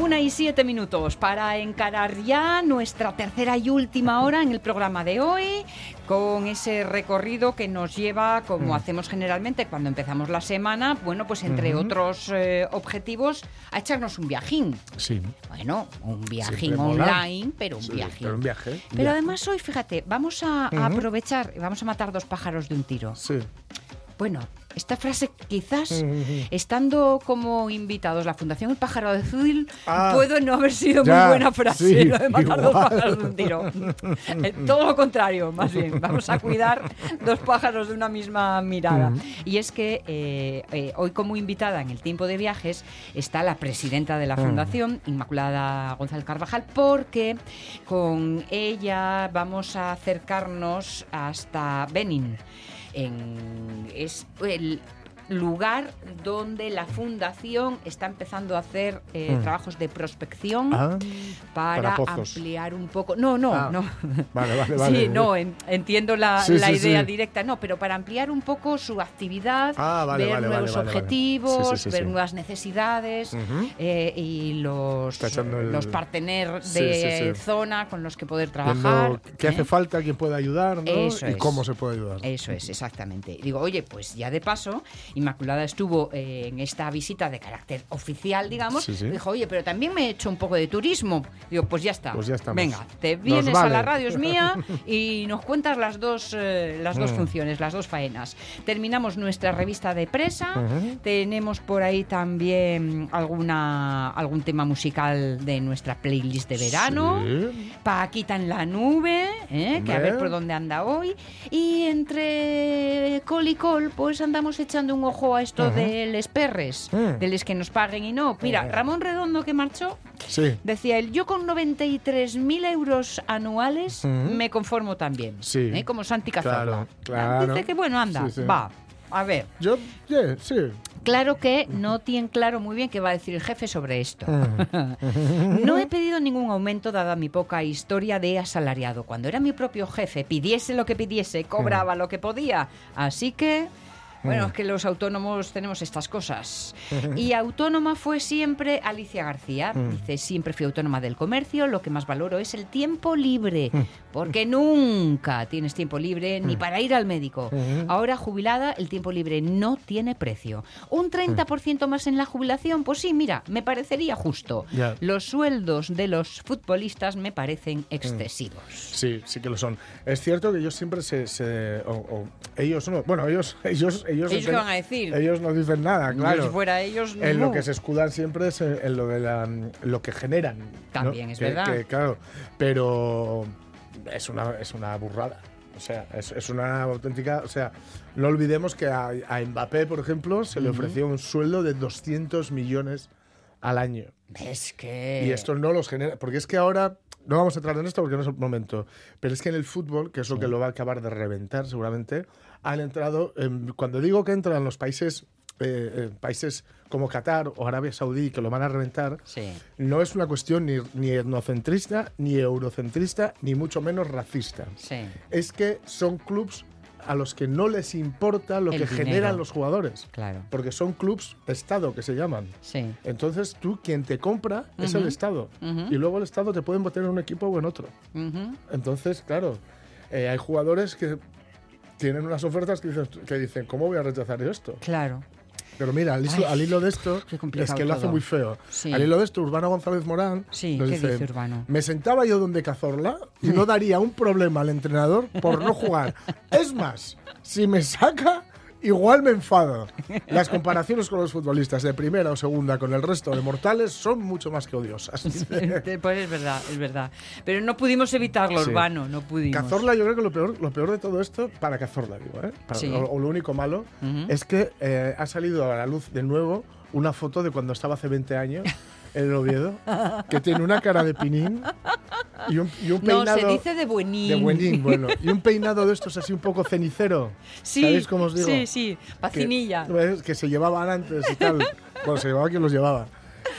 Una y siete minutos para encarar ya nuestra tercera y última hora en el programa de hoy, con ese recorrido que nos lleva, como hacemos generalmente cuando empezamos la semana, bueno, pues entre otros eh, objetivos, a echarnos un viajín. Sí. Bueno, un viajín online, pero un Sí, viajín. pero un viaje. Pero además hoy, fíjate, vamos a, a Ujú. aprovechar, vamos a matar dos pájaros de un tiro. Sí. Bueno, esta frase quizás, estando como invitados la Fundación El Pájaro Azul, Ah, puedo no haber sido ya, muy buena frase sí, lo de matar dos pájaros de un tiro. Eh, Todo lo contrario, más bien. Vamos a cuidar dos pájaros de una misma mirada. Y es que eh, eh, hoy como invitada en el tiempo de viajes está la presidenta de la Fundación, Inmaculada González Carvajal, porque con ella vamos a acercarnos hasta Benin en, es el lugar donde la fundación está empezando a hacer eh, Mm. trabajos de prospección Ah, para, ampliar un poco. No, no, Ah, no. Vale, vale, Sí, vale. no, en- entiendo la, Sí, la sí, idea sí. directa, no, pero para ampliar un poco su actividad, Ah, vale, ver vale, nuevos objetivos, Sí, sí, sí, ver sí. nuevas necesidades eh, y los, el- los partener Sí, de sí, sí. zona con los que poder trabajar. qué ¿eh? hace falta, quién puede ayudar, ¿no? Eso y es. cómo se puede ayudar. Eso es, exactamente. Digo, oye, pues ya de paso, Inmaculada estuvo eh, en esta visita de carácter oficial, digamos. Sí, sí. Dijo, oye, pero también me he hecho un poco de turismo. Digo, pues ya está. Pues ya estamos. Venga, te vienes a la radio es mía y nos cuentas las dos, eh, las dos Mm. funciones, las dos faenas. Terminamos nuestra revista de presa. Tenemos por ahí también alguna, algún tema musical de nuestra playlist de verano. Sí. Paquita en la nube, ¿eh? que a ver por dónde anda hoy. Y entre col y col, pues andamos echando un ojo a esto Ujú. de les perres, Mm. de les que nos paguen y no. Mira, Ujú. Ramón Redondo que marchó, Sí. decía él, yo con 93.000 euros anuales me conformo también. Sí. ¿eh? Como Santi Cazorla. Claro, claro. Dice que bueno, anda, Sí, va. A ver, Yo, yeah, sí. claro que no tienen claro muy bien qué va a decir el jefe sobre esto. Mm. No he pedido ningún aumento dada mi poca historia de asalariado. Cuando era mi propio jefe, pidiese lo que pidiese, cobraba lo que podía. Así que, bueno, es que los autónomos tenemos estas cosas. Y autónoma fue siempre Alicia García. Dice, siempre fui autónoma del comercio, lo que más valoro es el tiempo libre, porque nunca tienes tiempo libre ni para ir al médico. Ahora jubilada, el tiempo libre no tiene precio. Un 30% más en la jubilación, pues sí, mira, me parecería justo. Los sueldos de los futbolistas me parecen excesivos. Sí, sí que lo son. Es cierto que ellos siempre se... se- o- o ellos no. Bueno, ellos... Ellos, ellos, ¿Ellos qué van a decir? Ellos no dicen nada, claro. Si fuera ellos, En lo no. que se escudan siempre es en, en lo de la, lo que generan. ¿no? También es Que- verdad. que, claro, pero es una, es una burrada. O sea, es, es una auténtica. O sea, no olvidemos que a, a Mbappé, por ejemplo, se le ofreció un sueldo de 200 millones al año. Es que... Y esto no los genera. Porque es que ahora. No vamos a entrar en esto porque no es el momento. Pero es que en el fútbol, que es lo que lo va a acabar de reventar seguramente, han entrado. em, cuando digo que entran los países. eh, eh, países como Qatar o Arabia Saudí que lo van a reventar, Sí. no es una cuestión ni, ni etnocentrista, ni eurocentrista, ni mucho menos racista. Sí. Es que son clubs a los que no les importa lo El que dinero. generan los jugadores. Claro. Porque son clubs Estado que se llaman. Sí. Entonces tú, quien te compra es el. Estado. Y luego el Estado te puede meter en un equipo o en otro. Entonces, claro, eh, hay jugadores que tienen unas ofertas que dicen, que dicen, ¿cómo voy a rechazar yo esto? Claro. Pero mira, al, hilo- Ay, al hilo de esto, es que lo hace todo. muy feo. Sí. Al hilo de esto, Urbano González Morán Sí, nos ¿qué dice Urbano? Me sentaba yo donde Cazorla y no daría un problema al entrenador por no jugar. Es más, si me saca, igual me enfado. Las comparaciones con los futbolistas de primera o segunda con el resto de mortales son mucho más que odiosas. Pues es verdad, es verdad. Pero no pudimos evitarlo, Sí. Urbano, no pudimos. Cazorla, yo creo que lo peor, lo peor de todo esto, para Cazorla, digo, ¿eh? Para- Sí. o, o lo único malo, Ujú. es que eh, ha salido a la luz de nuevo una foto de cuando estaba hace 20 años en el Oviedo, que tiene una cara de pinín y un, y un No, peinado. se dice de buenín. de buenín, bueno. Y un peinado de estos así un poco cenicero. Sí, ¿Sabéis cómo os digo? sí, sí, pacinilla. Que, se llevaban antes y tal. bueno, se llevaba quien los llevaba.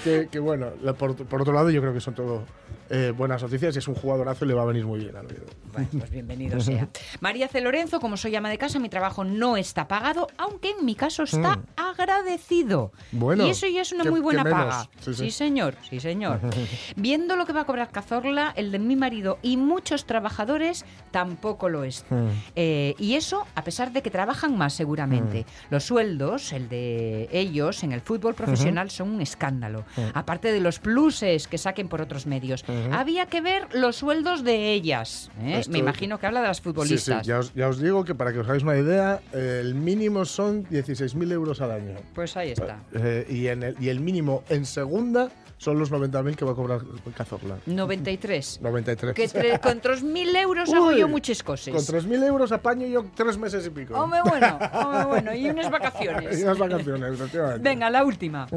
Que, que bueno, la- por, por otro lado, yo creo que son todo eh, buenas noticias y es un jugadorazo y le va a venir muy bien al. Bueno, pues bienvenido sea. María C. Lorenzo, como soy ama de casa, mi trabajo no está pagado, aunque en mi caso está agradecido. Mm. Bueno, y eso ya es una muy buena paga. Sí, Sí, sí. señor, sí, señor. Viendo lo que va a cobrar Cazorla, el de mi marido y muchos trabajadores tampoco lo es. Mm. Eh, y eso a pesar de que trabajan más seguramente. Mm. Los sueldos, el de ellos en el fútbol profesional, son un escándalo. Aparte de los pluses que saquen por otros medios. Había que ver los sueldos de ellas. ¿eh? Esto- Me imagino que habla de las Sí, futbolistas. sí, ya os, ya os digo que para que os hagáis una idea, eh, el mínimo son 16.000 euros al año. Pues ahí está. Eh, y, en el, y el mínimo en segunda son los 90.000 que va a cobrar Cazorla. 93. 93. Que con 3.000 euros hago Uy, yo muchas cosas. Con 3.000 euros apaño yo tres meses y pico. Hombre, bueno, hombre, bueno. Y unas y vacaciones. unas vacaciones, efectivamente. Venga, la última.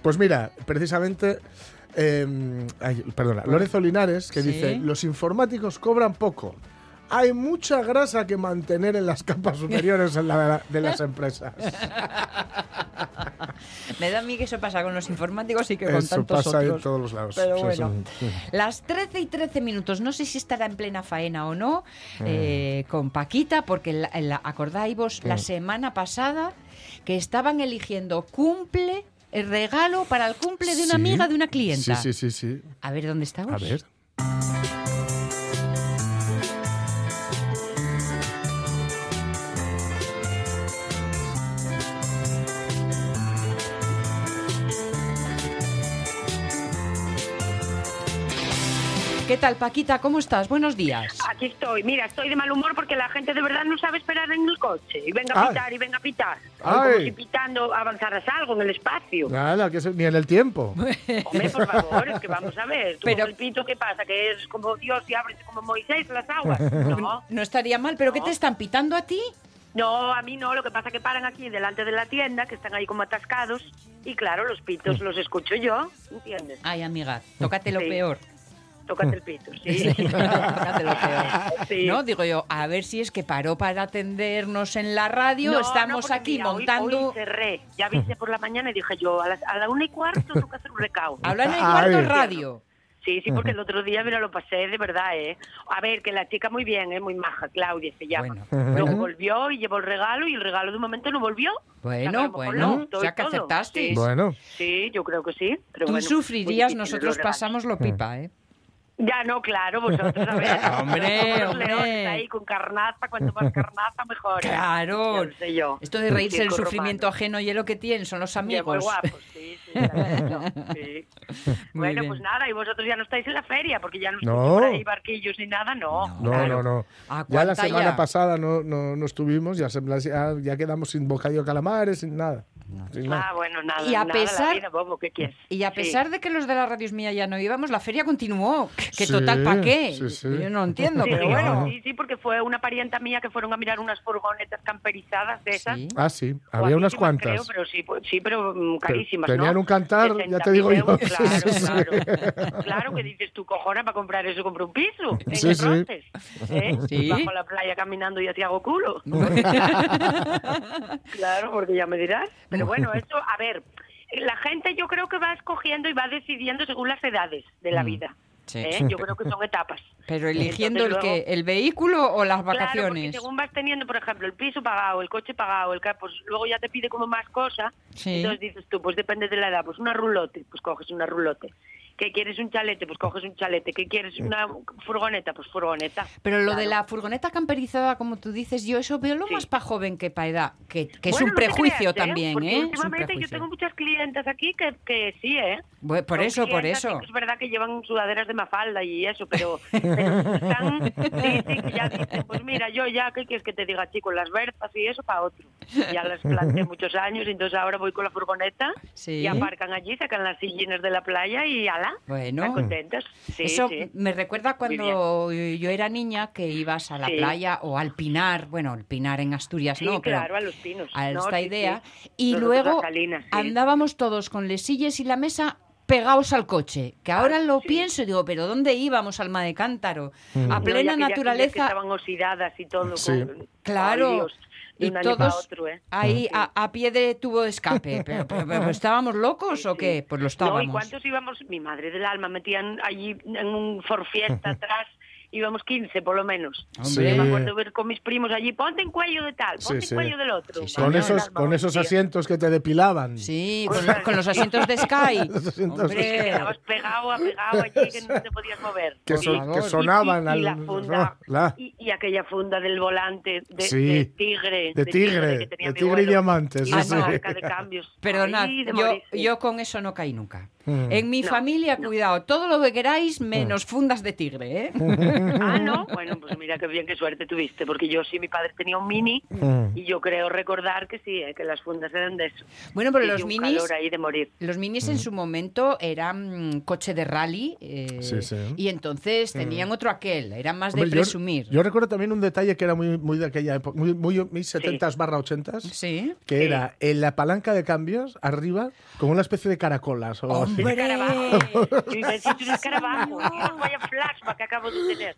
Pues mira, precisamente, eh, ay, perdona, Lorenzo Linares, que Sí. dice, los informáticos cobran poco. Hay mucha grasa que mantener en las capas superiores en la- de las empresas. Me da a mí que eso pasa con los informáticos y que con Eso tantos pasa en todos los lados. Pero Sí, bueno, sí, sí. las 13 y 13 minutos, no sé si estará en plena faena o no, Mm. eh, con Paquita, porque la, la- acordáis vos la semana pasada que estaban eligiendo cumple, el regalo para el cumple de una Sí. amiga de una clienta. Sí, sí, sí, sí. A ver, ¿dónde estamos? A ver. ¿Qué tal, Paquita? ¿Cómo estás? Buenos días. Aquí estoy. Mira, estoy de mal humor porque la gente de verdad no sabe esperar en el coche. Y venga a Ay. pitar y venga a pitar. Ay. Como si pitando avanzaras algo en el espacio. Nada, que se- ni en el tiempo. Hombre, por favor, es que vamos a ver. ¿Tú Pero- con el pito qué pasa? ¿Que es como Dios y ábrete como Moisés las aguas? No. No estaría mal, pero ¿qué te están pitando a ti? No, a mí no. Lo que pasa es que paran aquí delante de la tienda, que están ahí como atascados. Y claro, los pitos los escucho yo. ¿Entiendes? Ay, amiga, tócate lo Sí. peor. Tócate el pito, sí. Lo. Sí. No, digo yo, a ver si es que paró para atendernos en la radio. No, Estamos aquí mira, hoy- montando. Hoy, cerré. Ya viste por la mañana y dije yo, a, las- a la una y cuarto tengo que hacer un recao. Hablan en el Ay. cuarto radio. Sí, sí, porque el otro día, mira, lo pasé de verdad, ¿eh? A ver, que la chica muy bien, ¿eh? Muy maja, Claudia se llama. Bueno, Luego bueno. volvió y llevó el regalo y el regalo de un momento no volvió. O sea, que a Bueno, bueno, gustó o sea que todo. aceptasteis. Sí, Bueno, sí, yo creo que sí. Pero Tú bueno, sufrirías, nosotros pasamos lo pipa, ¿eh? Ya no, claro, vosotros a ver. Hombre, hombre. leones ahí con carnaza, cuanto más carnaza mejor. Claro. Sé yo. Esto de reírse del sufrimiento romano. ajeno y es lo que tienen, son los muy amigos. guapos, sí, sí, sí. Bueno, bien. pues nada, y vosotros ya no estáis en la feria, porque ya no estáis No. por ahí barquillos ni nada, no. no, claro. no, no. ¿A Ya la semana ya? pasada no, no, no estuvimos, ya, se- ya, ya quedamos sin bocadillo de calamares, sin nada. Sin nada. Ah, bueno, nada, Y a nada, pesar- vida, bobo, ¿qué quieres? Y a Sí. pesar de que los de la radios mía ya no íbamos, la feria continuó. Que Sí, total, ¿para qué? sí, sí. Yo no entiendo, Sí, pero bueno. Sí, sí, porque fue una parienta mía que fueron a mirar unas furgonetas camperizadas de esas. Sí. Ah, sí, había unas cuantas. creo, pero sí, pues, sí, pero mm, carísimas, tenían ¿no? un cantar, ya te 60.000 digo yo. euros, Claro, Sí, sí, sí. claro. Claro que dices tú, cojona, para comprar eso compro un piso. En Sí. Ronces, ¿eh? Sí. Bajo la playa caminando y así hago culo. claro, porque ya me dirás. Pero bueno, eso, a ver, la gente yo creo que va escogiendo y va decidiendo según las edades de la vida. Sí. ¿eh? Yo creo que son etapas. Pero eligiendo el Entonces, que luego- el vehículo o las Claro, vacaciones. según vas teniendo, por ejemplo, el piso pagado, el coche pagado, el pues luego ya te pide como más cosas. Sí. Entonces dices tú, pues depende de la edad, pues una rulote, pues coges una rulote. ¿Qué quieres un chalete? Pues coges un chalete. ¿Qué quieres una furgoneta? Pues furgoneta. Pero lo de Claro. la furgoneta camperizada, como tú dices, yo eso veo lo Sí. más para joven que para edad, que, que es Bueno, un no te prejuicio creas, también, ¿eh? Es un últimamente yo prejuicio. tengo muchas clientas aquí que, que sí, ¿eh? Bueno, por Son eso, por eso. Es verdad que llevan sudaderas de mafalda y eso, pero, pero están, sí, sí, que ya dicen, pues mira, yo ya, ¿qué quieres que te diga, chico? Las berzas y eso para otro. Ya las planté muchos años, entonces ahora voy con la furgoneta Sí. y aparcan allí, sacan las sillines de la playa y Bueno. están contentas. Sí, Eso sí. me recuerda cuando yo era niña que ibas a la Sí. playa o al Pinar, bueno, el Pinar en Asturias Sí, no, pero claro, a los pinos. a No, esta sí, idea. sí. Y Nosotros luego a Salinas, sí. andábamos todos con les sillas y la mesa pegados al coche, que ahora lo sí. pienso y digo, pero ¿dónde íbamos, alma de cántaro? A No, plena Que naturaleza. estaban oxidadas y todo. Sí. con- Claro. Ay, Y para todos otro, ¿eh? ahí a, a pie de tubo de escape. Pero, pero- pero ¿Estábamos locos Sí, o sí. qué? Pues lo No, estábamos. ¿y cuántos íbamos? Mi madre del alma metían allí en un forfiesta atrás, íbamos 15 por lo menos. Hombre. Yo me acuerdo ver con mis primos allí, ponte en cuello de tal, Sí, ponte sí. en cuello del otro. Sí, Con esos, con esos asientos que te depilaban. Sí, con, lo- con los asientos de Sky. Los asientos de Hombre. Quedabas pegado a pegado allí que no te podías mover. Que, son- que sonaban y, al. y la funda, la- y, y aquella funda del volante de, Sí. de tigre. De tigre, de tigre y diamantes, Y sí, la sí. marca de cambios. Perdonad, Ay, de yo, yo con eso no caí nunca. Mm. En mi No, familia, no. cuidado, todo lo que queráis menos fundas de tigre, ¿eh? Ah, no. Bueno, pues mira qué bien, qué suerte tuviste, porque yo sí, mi padre tenía un mini Mm. y yo creo recordar que sí, eh, que las fundas eran de eso. Bueno, pero Y los minis, calor ahí de morir. los minis en su momento eran mm, coche de rally eh, Sí, sí. y entonces tenían otro aquel, eran más de Hombre, presumir. Yo, recuerdo también un detalle que era muy, muy de aquella época, muy, muy mis 70s barra 80s, Sí. que Sí. era en la palanca de cambios, arriba, como una especie de caracolas. O algo ¡Hombre! Yo iba a decir un escarabajo, vaya flashback que acabo de tener.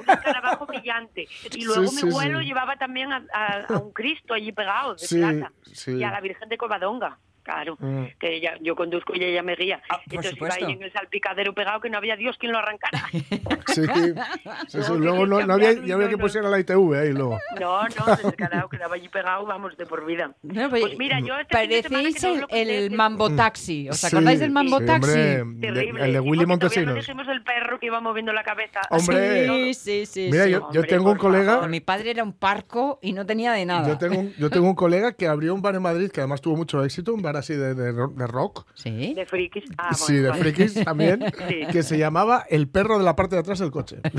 Un escarabajo brillante. Y luego Sí, mi sí, abuelo sí. llevaba también a, a- a un Cristo allí pegado, de Sí, plata. sí. Y a la Virgen de Covadonga. Claro, Mm. que ella, yo conduzco y ella me guía. Ah, por Entonces iba ahí en el salpicadero pegado que no había Dios quien lo arrancara. Sí, sí, sí, No, luego no, no había, ya había no, que no. pusiera la ITV ahí luego. No, no, descarado, quedaba allí pegado, vamos, de por vida. No, Pues mira, yo este Parecéis el, el Mambo Taxi. ¿Os Sí, acordáis del Mambo sí, Taxi? hombre, de- Terrible. el de Willy Montesinos. dijimos el perro que iba moviendo la cabeza. Hombre. Sí, sí, sí. Mira, sí. yo, yo Hombre, tengo un colega, favor. Mi padre era un parco y no tenía de nada. yo tengo, yo tengo un colega que abrió un bar en Madrid que además tuvo mucho éxito, un bar así de, de ro- de rock. Sí. De frikis. Ah, sí, de vale. frikis también, Sí. que se llamaba El perro de la parte de atrás del coche.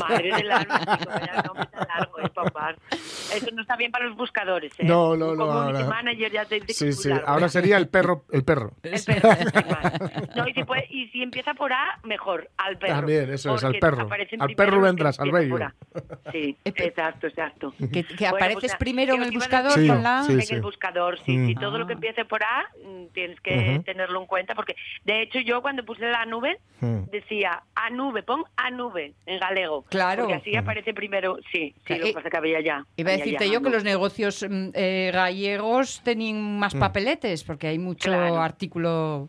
Madre del alma, chico, vaya nombre tan largo, eh, papá. Eso no está bien para los buscadores, ¿eh? No, no, no, ahora- manager ya te dice que Sí, es muy sí, largo. ahora sería el perro, el perro. El. No, y si, puede- y si empieza por A, mejor, al perro. También, eso es, al perro. Al perro vendrás, al bello. Sí, Eh, exacto, exacto. Que, que Bueno, apareces pues primero en el buscador decir- con la... Sí, en el buscador, sí, sí, todo lo que Ah. empiece por A mm, tienes que tenerlo en cuenta porque de hecho yo cuando puse la nube Mm. decía a nube, pon a nube en galego. Claro. Porque así aparece primero, sí, sí, lo Eh, que pasa que había ya. Iba a decirte yo que los negocios mm, eh, gallegos tenían más papeletes, porque hay mucho Claro. artículo...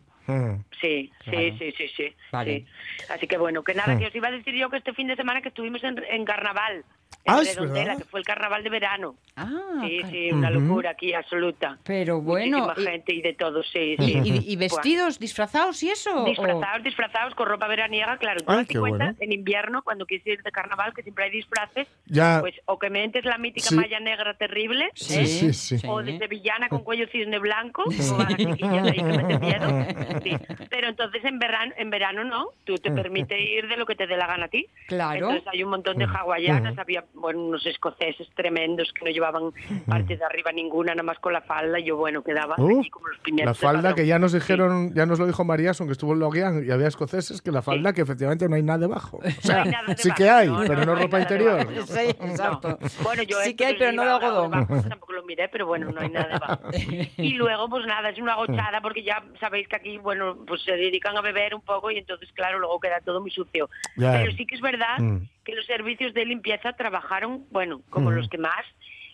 Sí, Claro. sí, sí, sí, sí, Vale. sí. Así que bueno, que nada, que os iba a decir yo que este fin de semana que estuvimos en, en carnaval, en Ah, es Redondela, verdad. que fue el carnaval de verano. Ah, sí, sí, una locura aquí absoluta. Pero bueno, Muchísima y- gente y de todo, sí, ¿Y, sí. y- y vestidos, disfrazados y eso? o- Disfrazados, disfrazados con ropa veraniega, claro. Tú Ay, cuenta, bueno. en invierno, cuando quieres ir de carnaval, que siempre hay disfraces, Ya, pues o que metes la mítica Sí. malla negra terrible, Sí, ¿eh? sí, sí. o de sevillana con cuello cisne blanco, o a ahí que meten miedo. Sí. Pero entonces en verano, en verano no, tú te permite ir de lo que te dé la gana a ti. Claro. Entonces hay un montón de hawaianas, había bueno, unos escoceses tremendos que no llevaban parte de arriba ninguna, nada más con la falda, y yo bueno, quedaba allí como los la falda que ya nos Sí. dijeron, ya nos lo dijo Marías, aunque estuvo en Loguian y había escoceses, que la falda que efectivamente no hay nada debajo. O sea, hay nada sí debajo, que hay, no, pero no, no, no hay ropa interior. Sí, exacto. No. Bueno, yo sí que hay, pero no de algodón. algo debajo, tampoco lo miré, pero bueno, no hay nada debajo. Y luego, pues nada, es una gochada porque ya sabéis que aquí, bueno, pues se dedican a beber un poco y entonces, claro, luego queda todo muy sucio. Pero sí que es verdad Mm. Que los servicios de limpieza trabajaron, bueno, como Mm. los que más.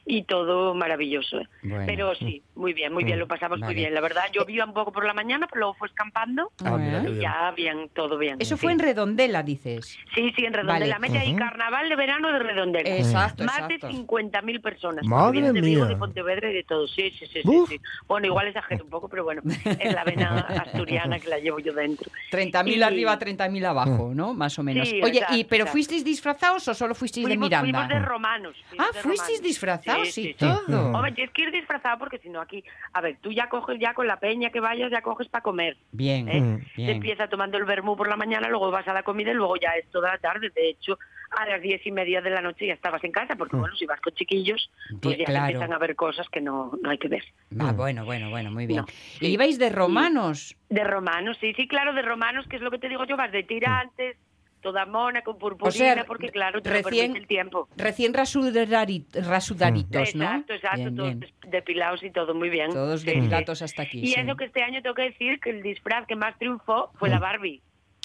Y todo maravilloso. Bueno. Pero sí, muy bien, muy bien, lo pasamos Vale. muy bien. La verdad, llovía un poco por la mañana, pero luego fue escampando. Ah, y ya bien, todo bien. Eso sí. fue en Redondela, dices. Sí, sí, en Redondela. Vale. Mete ahí carnaval de verano de Redondela. Exacto, Más exacto. de 50.000 personas. Madre Vienen de Vigo, mía. de Pontevedra y de todo. Sí, sí, sí, sí, sí. Bueno, igual exagero un poco, pero bueno, es la vena asturiana que la llevo yo dentro. 30.000 Y- arriba, 30.000 abajo, ¿no? Más o menos. Sí, Oye, exacto, ¿y pero exacto. fuisteis disfrazados o solo fuisteis de Fuimos, Miranda? fuimos de romanos. fuimos Ah, de fuisteis romanos. disfrazados Sí, y sí, sí. todo. Hombre, tienes que ir disfrazado porque si no aquí, a ver, tú ya coges ya con la peña que vayas, ya coges para comer. Bien, ¿eh? bien. Te empieza tomando el vermú por la mañana, luego vas a la comida y luego ya es toda la tarde. De hecho, a las diez y media de la noche ya estabas en casa, porque bueno, si vas con chiquillos, pues ya claro. empiezan a ver cosas que no, no hay que ver. Ah, bueno, bueno, bueno, muy bien. No, ¿Y ibais de romanos? De romanos, sí, sí, claro, de romanos, que es lo que te digo yo, vas de tirantes, toda mona, con purpurina, O sea, porque claro, te lo recién- permite el tiempo. Recién rasudari- rasudaritos, ¿no? Exacto, exacto, Bien, todos bien. depilados y todo muy bien. Todos Sí, sí. depilados hasta aquí. Y sí. eso que este año tengo que decir que el disfraz que más triunfó fue la Barbie.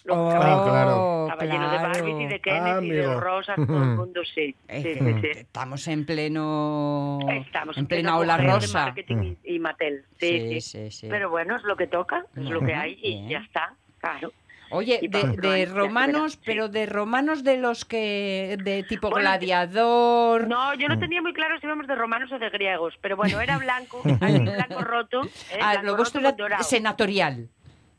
Oh, Lógicamente. claro. Estaba lleno de Barbies y de Kenneth y de rosas, todo el mundo sí. Es sí, sí, sí. Estamos en pleno. Estamos en pleno plena ola de rosa. marketing y, y Mattel. Sí, Sí, sí, sí, sí. Pero bueno, es lo que toca, es lo que hay y bien. ya está, claro. Oye, de, de romanos, pero de romanos de los que. de tipo Bueno, gladiador. No, yo no tenía muy claro si íbamos de romanos o de griegos, pero bueno, era blanco, así, blanco roto. ¿eh? ah, blanco lo vuestro era senatorial.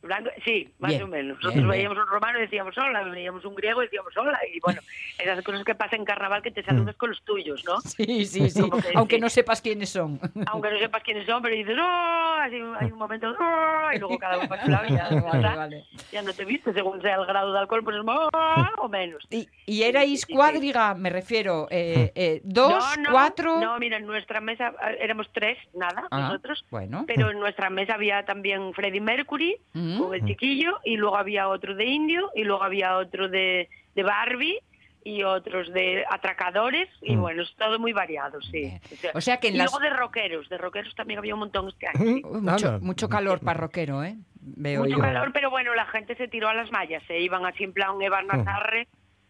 Blanco- sí, más Bien, o menos. Nosotros bien. veíamos un romano y decíamos hola, veíamos un griego y decíamos hola. Y bueno, esas cosas que pasan en carnaval que te saludas con los tuyos, ¿no? Sí, sí, sí. Que Aunque sí. no sepas quiénes son. Aunque no sepas quiénes son, pero dices ¡oh! Así, hay un momento ¡oh! y luego cada uno para su lado y ya, Vale. Ya no te viste, según sea el grado de alcohol, pues es ¡oh! o menos. Y, y erais sí, sí. cuádriga, me refiero, eh, eh, dos, no, no, cuatro. No, mira, en nuestra mesa eh, éramos tres, nada, Ah, nosotros. bueno. Pero en nuestra mesa había también Freddie Mercury Mm. Con el chiquillo y luego había otro de indio y luego había otro de, de Barbie y otros de atracadores y bueno, es todo muy variado, sí. O sea que en y las- luego de rockeros, de rockeros también había un montón este año. sí. Mucho, mucho calor parroquero, ¿eh? Veo Mucho yo. calor, pero bueno, la gente se tiró a las mallas, se iban así en plan Eva Nazarre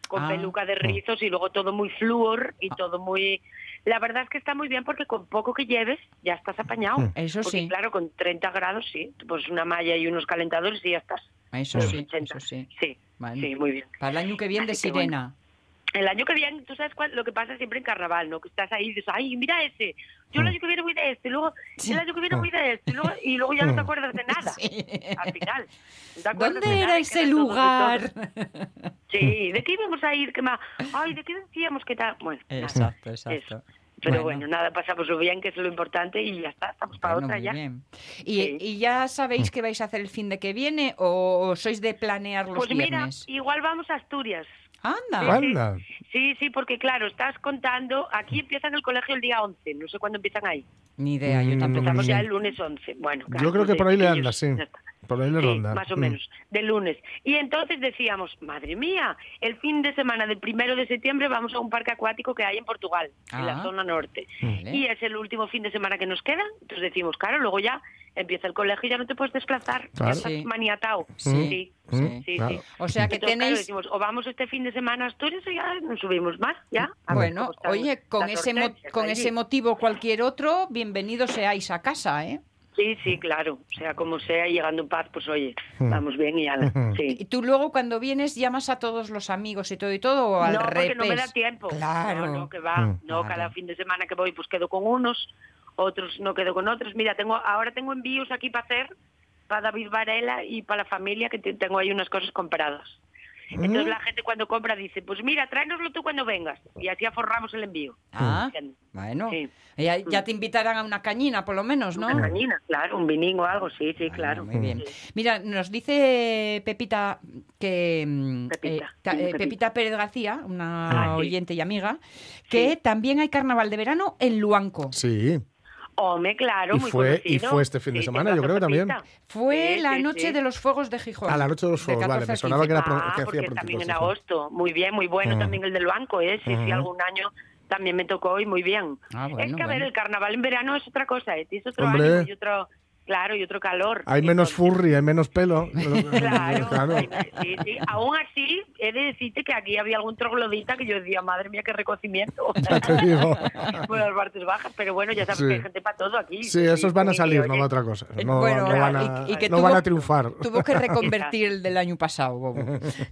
con Ah. peluca de rizos y luego todo muy flúor y todo muy... La verdad es que está muy bien porque con poco que lleves ya estás apañado. Eso Porque, sí. claro, con 30 grados sí, pues una malla y unos calentadores y ya estás. Eso sí, 80. eso sí. Sí, Vale. sí, muy bien. Para el año que viene de que bueno. El año que viene, tú sabes cuál- lo que pasa siempre en carnaval, ¿no? Que estás ahí y dices, ay, mira ese. Yo el año que viene voy de este, y luego Sí. el año que viene voy de este, y luego, y luego ya no te acuerdas de nada. Al final. No de ¿Dónde nada era ese lugar? todo. Sí, ¿de qué íbamos a ir? ¿Qué más? Ay, ¿de qué decíamos que tal? Bueno, nada, Exacto, eso. exacto. Pero Bueno. bueno. nada, pasamos lo bien, que es lo importante, y ya está, estamos para Bueno, otra muy ya. bien. ¿Y, Sí. y ya sabéis qué vais a hacer el fin de que viene o sois de planear los Pues mira, viernes? igual vamos a Asturias. Anda. Anda. Sí, sí, porque claro, estás contando, aquí empiezan el colegio el día 11, no sé cuándo empiezan ahí. Ni idea, yo Mm, tampoco Empezamos lo ya el lunes 11. Bueno, claro, Yo creo que pues, por ahí le anda, sí. Por ahí le Sí, ronda. más o Mm. menos, de lunes. Y entonces decíamos, madre mía, el fin de semana del primero de septiembre vamos a un parque acuático que hay en Portugal, en Ah. la zona norte. Vale. Y es el último fin de semana que nos queda. Entonces decimos, claro, luego ya empieza el colegio y ya no te puedes desplazar. Claro. Ya estás Sí. maniatado. Sí. Sí, Mm, sí, claro. sí. O sea que Entonces, claro, tenéis... decimos, o vamos este fin de semana a Asturias o ya nos subimos más, ya. A Bueno, oye, con ese, mo- con allí. ese motivo cualquier otro, bienvenidos seáis a casa, ¿eh? Sí, sí, claro. O sea, como sea, llegando en paz, pues oye, Mm. vamos bien y ala. Y Sí. tú luego cuando vienes llamas a todos los amigos y todo y todo o al no, porque no me da tiempo. Claro. No, no, que va. Mm. No, Claro. cada fin de semana que voy, pues quedo con unos, otros no quedo con otros. Mira, tengo ahora tengo envíos aquí para hacer, para David Varela y para la familia, que te- tengo ahí unas cosas compradas. Entonces Mm. la gente cuando compra dice, pues mira, tráenoslo tú cuando vengas. Y así aforramos el envío. Ah, bueno. Sí. Ya, ya te invitarán a una cañina, por lo menos, ¿no? Una cañina, claro, un vinín o algo, sí, sí, claro. Muy bien. Sí. Mira, nos dice Pepita que mm, Pepita, eh, ta- eh, Pepita. Pepita Pérez García, una Ah, sí. oyente y amiga, que también hay carnaval de verano en Luanco. Sí. Hombre, claro, Y muy fue- y conocido. fue este fin de Sí, semana, yo creo que también. Fue Sí, la sí, noche sí. de los Fuegos de Gijón. A la noche de los De fuegos, vale. 14 a Me sonaba que, 15. era pro- Ah, que porque también en agosto. Muy bien, muy bueno Mm. también el del banco, ¿eh? Sí, sí, Ujú. algún año también me tocó y muy bien. Ah, es bueno, que, a ver, el carnaval en verano es otra cosa, ¿eh? Es otro Hombre. ánimo y otro... Claro, y otro calor. Hay menos Entonces, furry, hay menos pelo. Claro, Claro. hay- sí, sí. Aún así, he de decirte que aquí había algún troglodita que yo decía, madre mía, qué recocimiento. Ya te digo. bueno, las partes bajas, pero bueno, ya sabes Sí. que hay gente para todo aquí. Sí, esos van a salir, no va otra cosa. No, Bueno, no van a, y- y que no tuvo- van a triunfar. Tuvo que reconvertir el del año pasado, Bobo.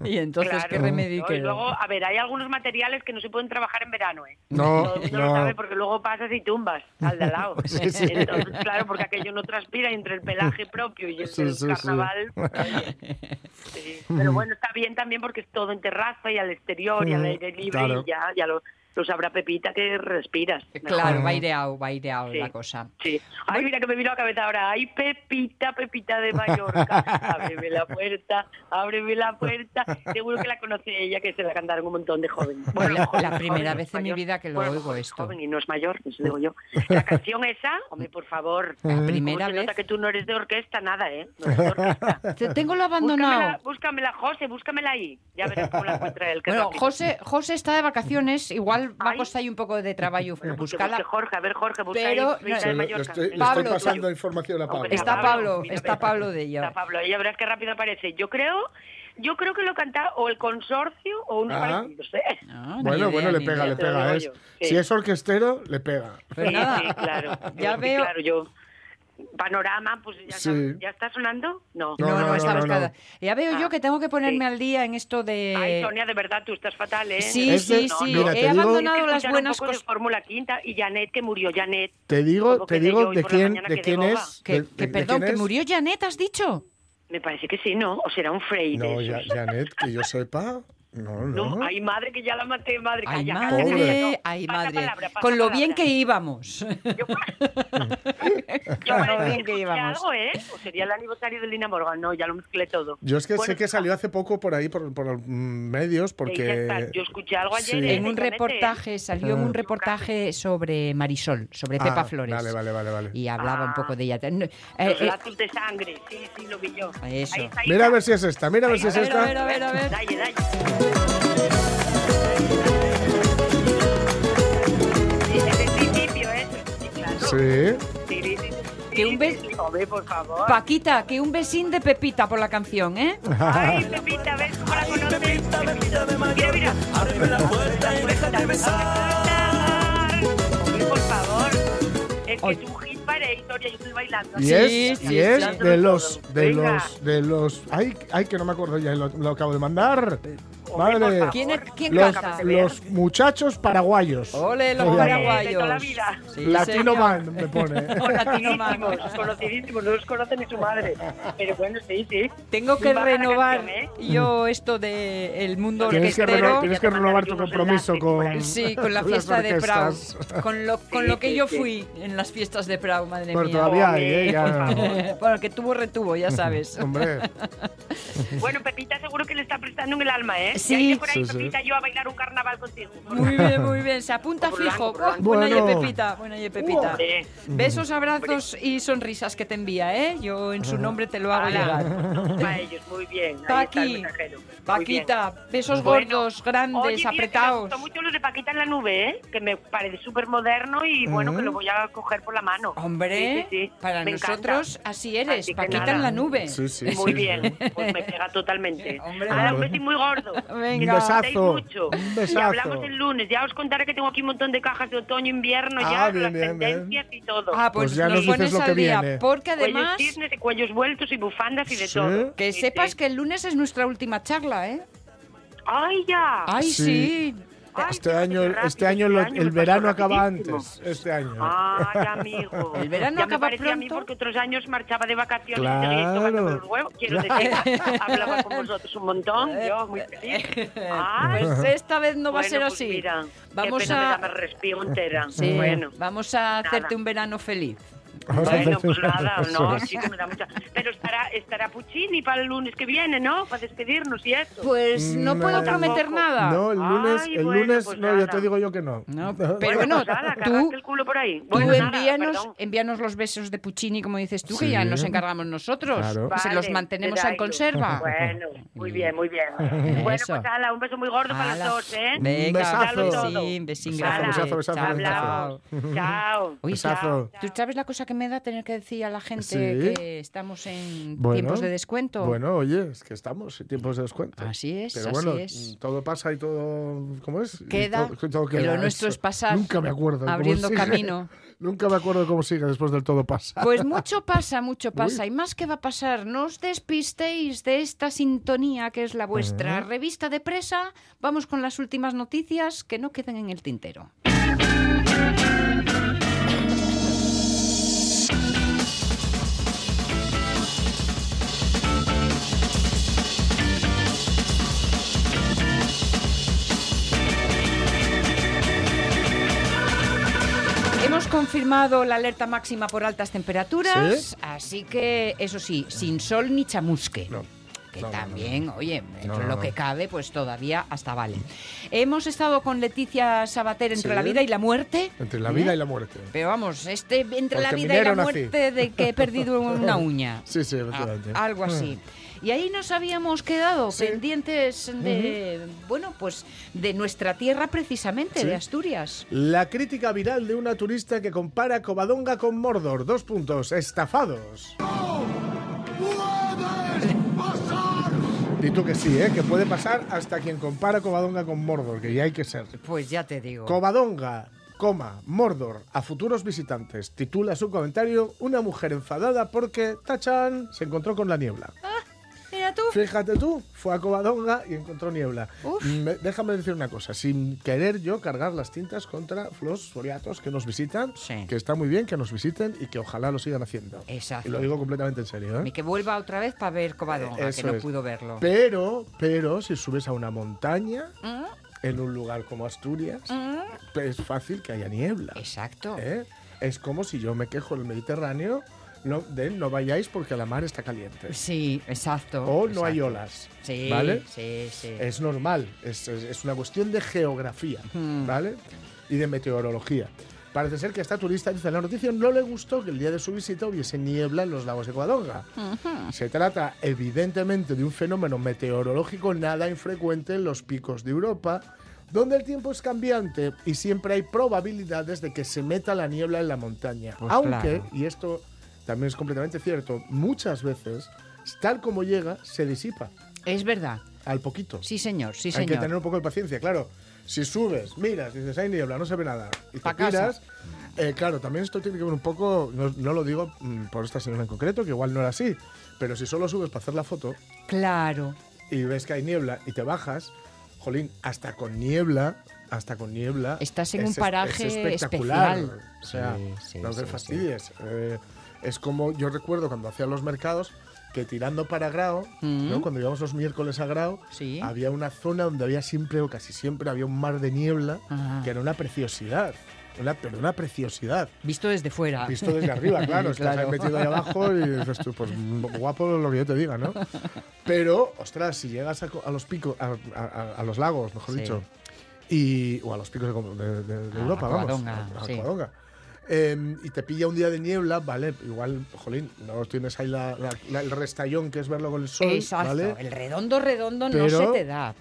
Y entonces, Claro, ¿qué remedio ¿no? Y quedó? luego, a ver, hay algunos materiales que no se pueden trabajar en verano, ¿eh? No, Todo el mundo no. lo sabe porque luego pasas y tumbas al de al lado. Sí, sí. Entonces, claro, porque aquello no transpira entre el pelaje propio y el Sí, del sí, carnaval. sí. Pero bueno, está bien también porque es todo en terraza y al exterior y al aire libre claro. y ya, ya lo, lo sabrá Pepita que respiras. Claro, va aireado, va aireado Sí. la cosa. Sí. Ay, mira que me vino a la cabeza ahora. Ay, Pepita, Pepita de Mallorca. Ábreme la puerta, ábreme la puerta. Seguro que la conoce ella, que se la cantaron un montón de jóvenes. La- joven, la primera joven, vez en mi vida que lo Bueno, oigo joven, esto. Joven y no es mayor, eso digo yo. La canción esa, hombre, por favor. La ¿Cómo primera se nota vez. que tú no eres de orquesta, nada, ¿eh? No eres de orquesta. Te- Tengo lo Búscamela, abandonado. búscamela, José, búscamela ahí. Ya verás cómo la encuentra él. Bueno, rápido. José, José está de vacaciones, igual va a costar ahí un poco de trabajo Bueno, pues buscarla. Jorge, a ver, Jorge, busca Pero, no, de Sí, le, estoy, le Pablo, estoy pasando tú- información a Pablo. Está Pablo, está. Pablo de ella. Está Pablo, ella verás qué rápido aparece. Yo creo, yo creo que lo canta o el consorcio o unos Ah. parecidos, ¿eh? No, ni Bueno, idea, bueno, le pega, idea. le pega. Es, yo. Si Sí. es orquestero, le pega. Pues Sí, nada, sí, claro. ya Sí, veo- Claro, yo. Panorama, pues ya, Sí. sabes, ¿ya está sonando? No. No, No, no, no, está no. Ya veo yo Ah, que tengo que ponerme sí. al día en esto de... Ay, Sonia, de verdad, tú estás fatal, ¿eh? Sí, Es de- sí, sí. mira, te He digo- abandonado las buenas cosas. Fórmula Quinta y Janet, que murió Janet. Te digo, te digo yo de quién, de quién es. Que, perdón, que murió Janet, ¿has dicho? Me parece que sí, ¿no? O será un Frey No. Janet, que yo sepa. No, No, no. ay, madre, que ya la maté, madre. Ay, calla, madre, calla. Pobre. No, ay, pasa madre. palabra, pasa Con lo bien que íbamos. Yo, yo Con lo bien que íbamos. algo, ¿eh? O sería el aniversario de Lina Morgan. No, ya lo mezclé todo. Yo es que Bueno, sé que salió hace poco por ahí, por, por mm, medios, porque... Yo escuché algo ayer. Sí. ¿eh? En un ¿eh? reportaje, salió en un reportaje sobre Marisol, sobre Pepa Ah, Flores. Vale, vale, vale. vale. Y hablaba un Ah. poco de ella. Eh, Los eh, lazos de sangre. Sí, sí, lo vi yo. Eso. Ahí está, ahí Mira a ver si es esta, mira a ver si es A ver, esta. a ver, a ver, a ver. Dale, dale. Sí, ¿eh? Que un bes- por favor. Paquita, que un besín de Pepita por la canción, ¿eh? Ay, Pepita, ¿ves cómo la conoces? Pepita, Pepita de Mira, mira. Ábreme la puerta y déjate besar. Por favor. Es que es un yo estoy bailando. Y es, sí, y es sí. de los, de Venga. los, de los, ay, ay, que no me acuerdo ya, lo, lo acabo de mandar. Madre, favor. ¿Quién, es- quién los, canta? los muchachos paraguayos. Ole, los Oye, paraguayos. de toda la vida. Sí, Latino señor. Man me pone. Conocidísimos, conocidísimos, no los conoce ni su madre. Pero bueno, sí, sí. Tengo que renovar canción, ¿eh? yo esto de el mundo Tienes que, orquestero. reno- tienes que renovar tu compromiso con. Sí, con la fiesta de orquestas. Con lo, con Sí, lo que sí, yo sí. fui en las fiestas de Prau, madre Bueno, mía. todavía hay, ¿eh? Ya- bueno, que tuvo retuvo, ya sabes. Hombre, Bueno, Pepita seguro que le está prestando en el alma, ¿eh? Sí. Iré por ahí, Sí, sí. Pepita, yo a bailar un carnaval contigo. Muy bien, muy bien. Se apunta Por fijo. blanco. Oh, buena Bueno. ye Pepita, buena ye Pepita. Hombre, Besos, abrazos y sonrisas que te envía, ¿eh? Yo en su nombre te lo hago llegar. Para ellos, muy bien. Paqui, Paquita, besos Bueno, gordos, grandes, Oye, mira, que Me apretados. gustó mucho lo de Paquita en la nube, ¿eh? Que me parece súper moderno y bueno, que lo voy a coger por la mano. Hombre, Sí, sí, sí. para Me nosotros encanta. así eres, Así Paquita nada. en la nube. sí, sí. Muy sí. bien, pues me pega totalmente. Hombre, Ahora, un besín muy gordo. Venga. Un besazo. Mucho. Un Y besazo. hablamos el lunes. Ya os contaré que tengo aquí un montón de cajas de otoño, invierno, Ah, ya, bien, las bien, bien. tendencias y todo. Ah, pues, Pues ya nos nos pones lo que al día. viene. Porque cuellos además, cisnes y cuellos vueltos y bufandas y de Sí. todo. que sepas sí. que el lunes es nuestra última charla, ¿eh? ¡Ay, ya! Ay, Sí. Sí. Ay, Este año, rápido, este año lo- este año el me pasó verano acaba antes. Este año. Ay, amigo. El verano ya acaba me parecía a mí pronto. porque otros años marchaba de vacaciones Claro. y los huevos. Quiero decir, hablaba con vosotros un montón, yo muy feliz. Ay, Pues esta vez no va a bueno, ser pues así. mira, Vamos qué pena a- me da, me respiro entera. Sí, Bueno, vamos a hacerte nada. un verano feliz. Bueno, pues nada, no, sí que me da mucha... Pero estará, estará Puccini para el lunes que viene, ¿no? Para despedirnos y eso. Pues no Mm, puedo no. prometer nada. No, el lunes, Ay, el bueno, lunes, pues no, ya nada. te digo yo que no. No, pero bueno, pues nada, que tú, el culo por ahí. tú Bueno, nada, envíanos, perdón. envíanos los besos de Puccini, como dices tú, que Sí. ya nos encargamos nosotros. Claro. Se los Vale, mantenemos en conserva. Bueno, muy bien, muy bien. Bueno, Eso. pues ala, un beso muy gordo para Ala. los dos, ¿eh? Venga, besazo. besín Besazo, grande. besazo, besazo, Chao, besazo. chao. Chao. Uy, Besazo. ¿Tú sabes la cosa que me da tener que decir a la gente Sí. que estamos en Bueno, tiempos de descuento? Bueno, oye, es que estamos en tiempos de descuento. Así es, Pero así bueno, es. todo pasa y todo. ¿Cómo es? Queda, todo- todo queda, lo nuestro es pasar, Nunca me acuerdo. abriendo camino. Nunca me acuerdo cómo sigue después del todo pasa. Pues mucho pasa, mucho pasa. Y más que va a pasar, no os despistéis de esta sintonía que es la vuestra revista de presa. Vamos con las últimas noticias que no queden en el tintero. Hemos confirmado la alerta máxima por altas temperaturas, ¿Sí? así que, eso sí, sin sol ni chamusque. No. Que No, no, no, también, oye, dentro de lo que cabe, pues todavía hasta vale. Hemos estado con Leticia Sabater entre Sí. la vida y la muerte. Entre la ¿eh? vida y la muerte. Pero vamos, este entre la vida y la nací. muerte de que he perdido una uña. Sí, sí, Ah, efectivamente. algo así. Y ahí nos habíamos quedado Sí. pendientes de, bueno, pues de nuestra tierra precisamente, Sí. de Asturias. La crítica viral de una turista que compara Covadonga con Mordor. Dos puntos. Estafados. Y tú que sí, ¿eh? que puede pasar hasta quien compara Covadonga con Mordor, que ya hay que ser. Pues ya te digo. Covadonga, coma, Mordor, a futuros visitantes. Titula su comentario Una mujer enfadada porque, tachan, se encontró con la niebla. Mira tú. Fíjate tú, fue a Covadonga y encontró niebla. Me- déjame decir una cosa, sin querer yo cargar las tintas contra los soriatos que nos visitan, Sí. que está muy bien que nos visiten y que ojalá lo sigan haciendo. Exacto. Y lo digo completamente en serio. ¿eh? Que vuelva otra vez para ver Covadonga, que Eso no es. pudo verlo. Pero, pero, si subes a una montaña, Mm, en un lugar como Asturias, mm. es fácil que haya niebla. Exacto. ¿eh? Es como si yo me quejo el Mediterráneo no, de no vayáis porque la mar está caliente. Sí, exacto. O no hay olas. Sí, ¿Vale? sí, sí. Es normal, es, es- es una cuestión de geografía, Hmm. ¿vale? Y de meteorología. Parece ser que esta turista, dice en la noticia, no le gustó que el día de su visita hubiese niebla en los lagos de Covadonga. Se trata, evidentemente, de un fenómeno meteorológico nada infrecuente en los picos de Europa, donde el tiempo es cambiante y siempre hay probabilidades de que se meta la niebla en la montaña. Pues Aunque, claro. y esto también es completamente cierto, muchas veces, tal como llega, se disipa Es verdad. al poquito. Sí, señor, sí, Hay señor. que tener un poco de paciencia, claro. Si subes, miras, dices, hay niebla, no se ve nada, y te tiras, eh, claro, también esto tiene que ver un poco, no, no lo digo mm, por esta señora en concreto, que igual no era así, pero si solo subes para hacer la foto Claro. y ves que hay niebla y te bajas, jolín, hasta con niebla, hasta con niebla. Estás en es un paraje es espectacular. especial. O sea, Sí, sí, no te sí, fastidies. Eh, es como yo recuerdo cuando hacía los mercados que tirando para Grao, Mm. ¿no? cuando íbamos los miércoles a Grao, Sí. había una zona donde había siempre o casi siempre había un mar de niebla Ajá. que era una preciosidad. Una, pero una preciosidad. Visto desde fuera. Visto desde arriba, claro. Estás Claro. ahí metido ahí abajo y dices tú, pues guapo lo que yo te diga, ¿no? Pero, ostras, si llegas a, los picos, a, a- a los lagos, mejor Sí. dicho, y, o a los picos de, de- de- de A Europa, vamos. A- a sí. Eh, y te pilla un día de niebla, vale, igual, jolín, no tienes ahí la- la- la- el restallón que es verlo con el sol, Exacto. ¿vale? El redondo, redondo no se te da.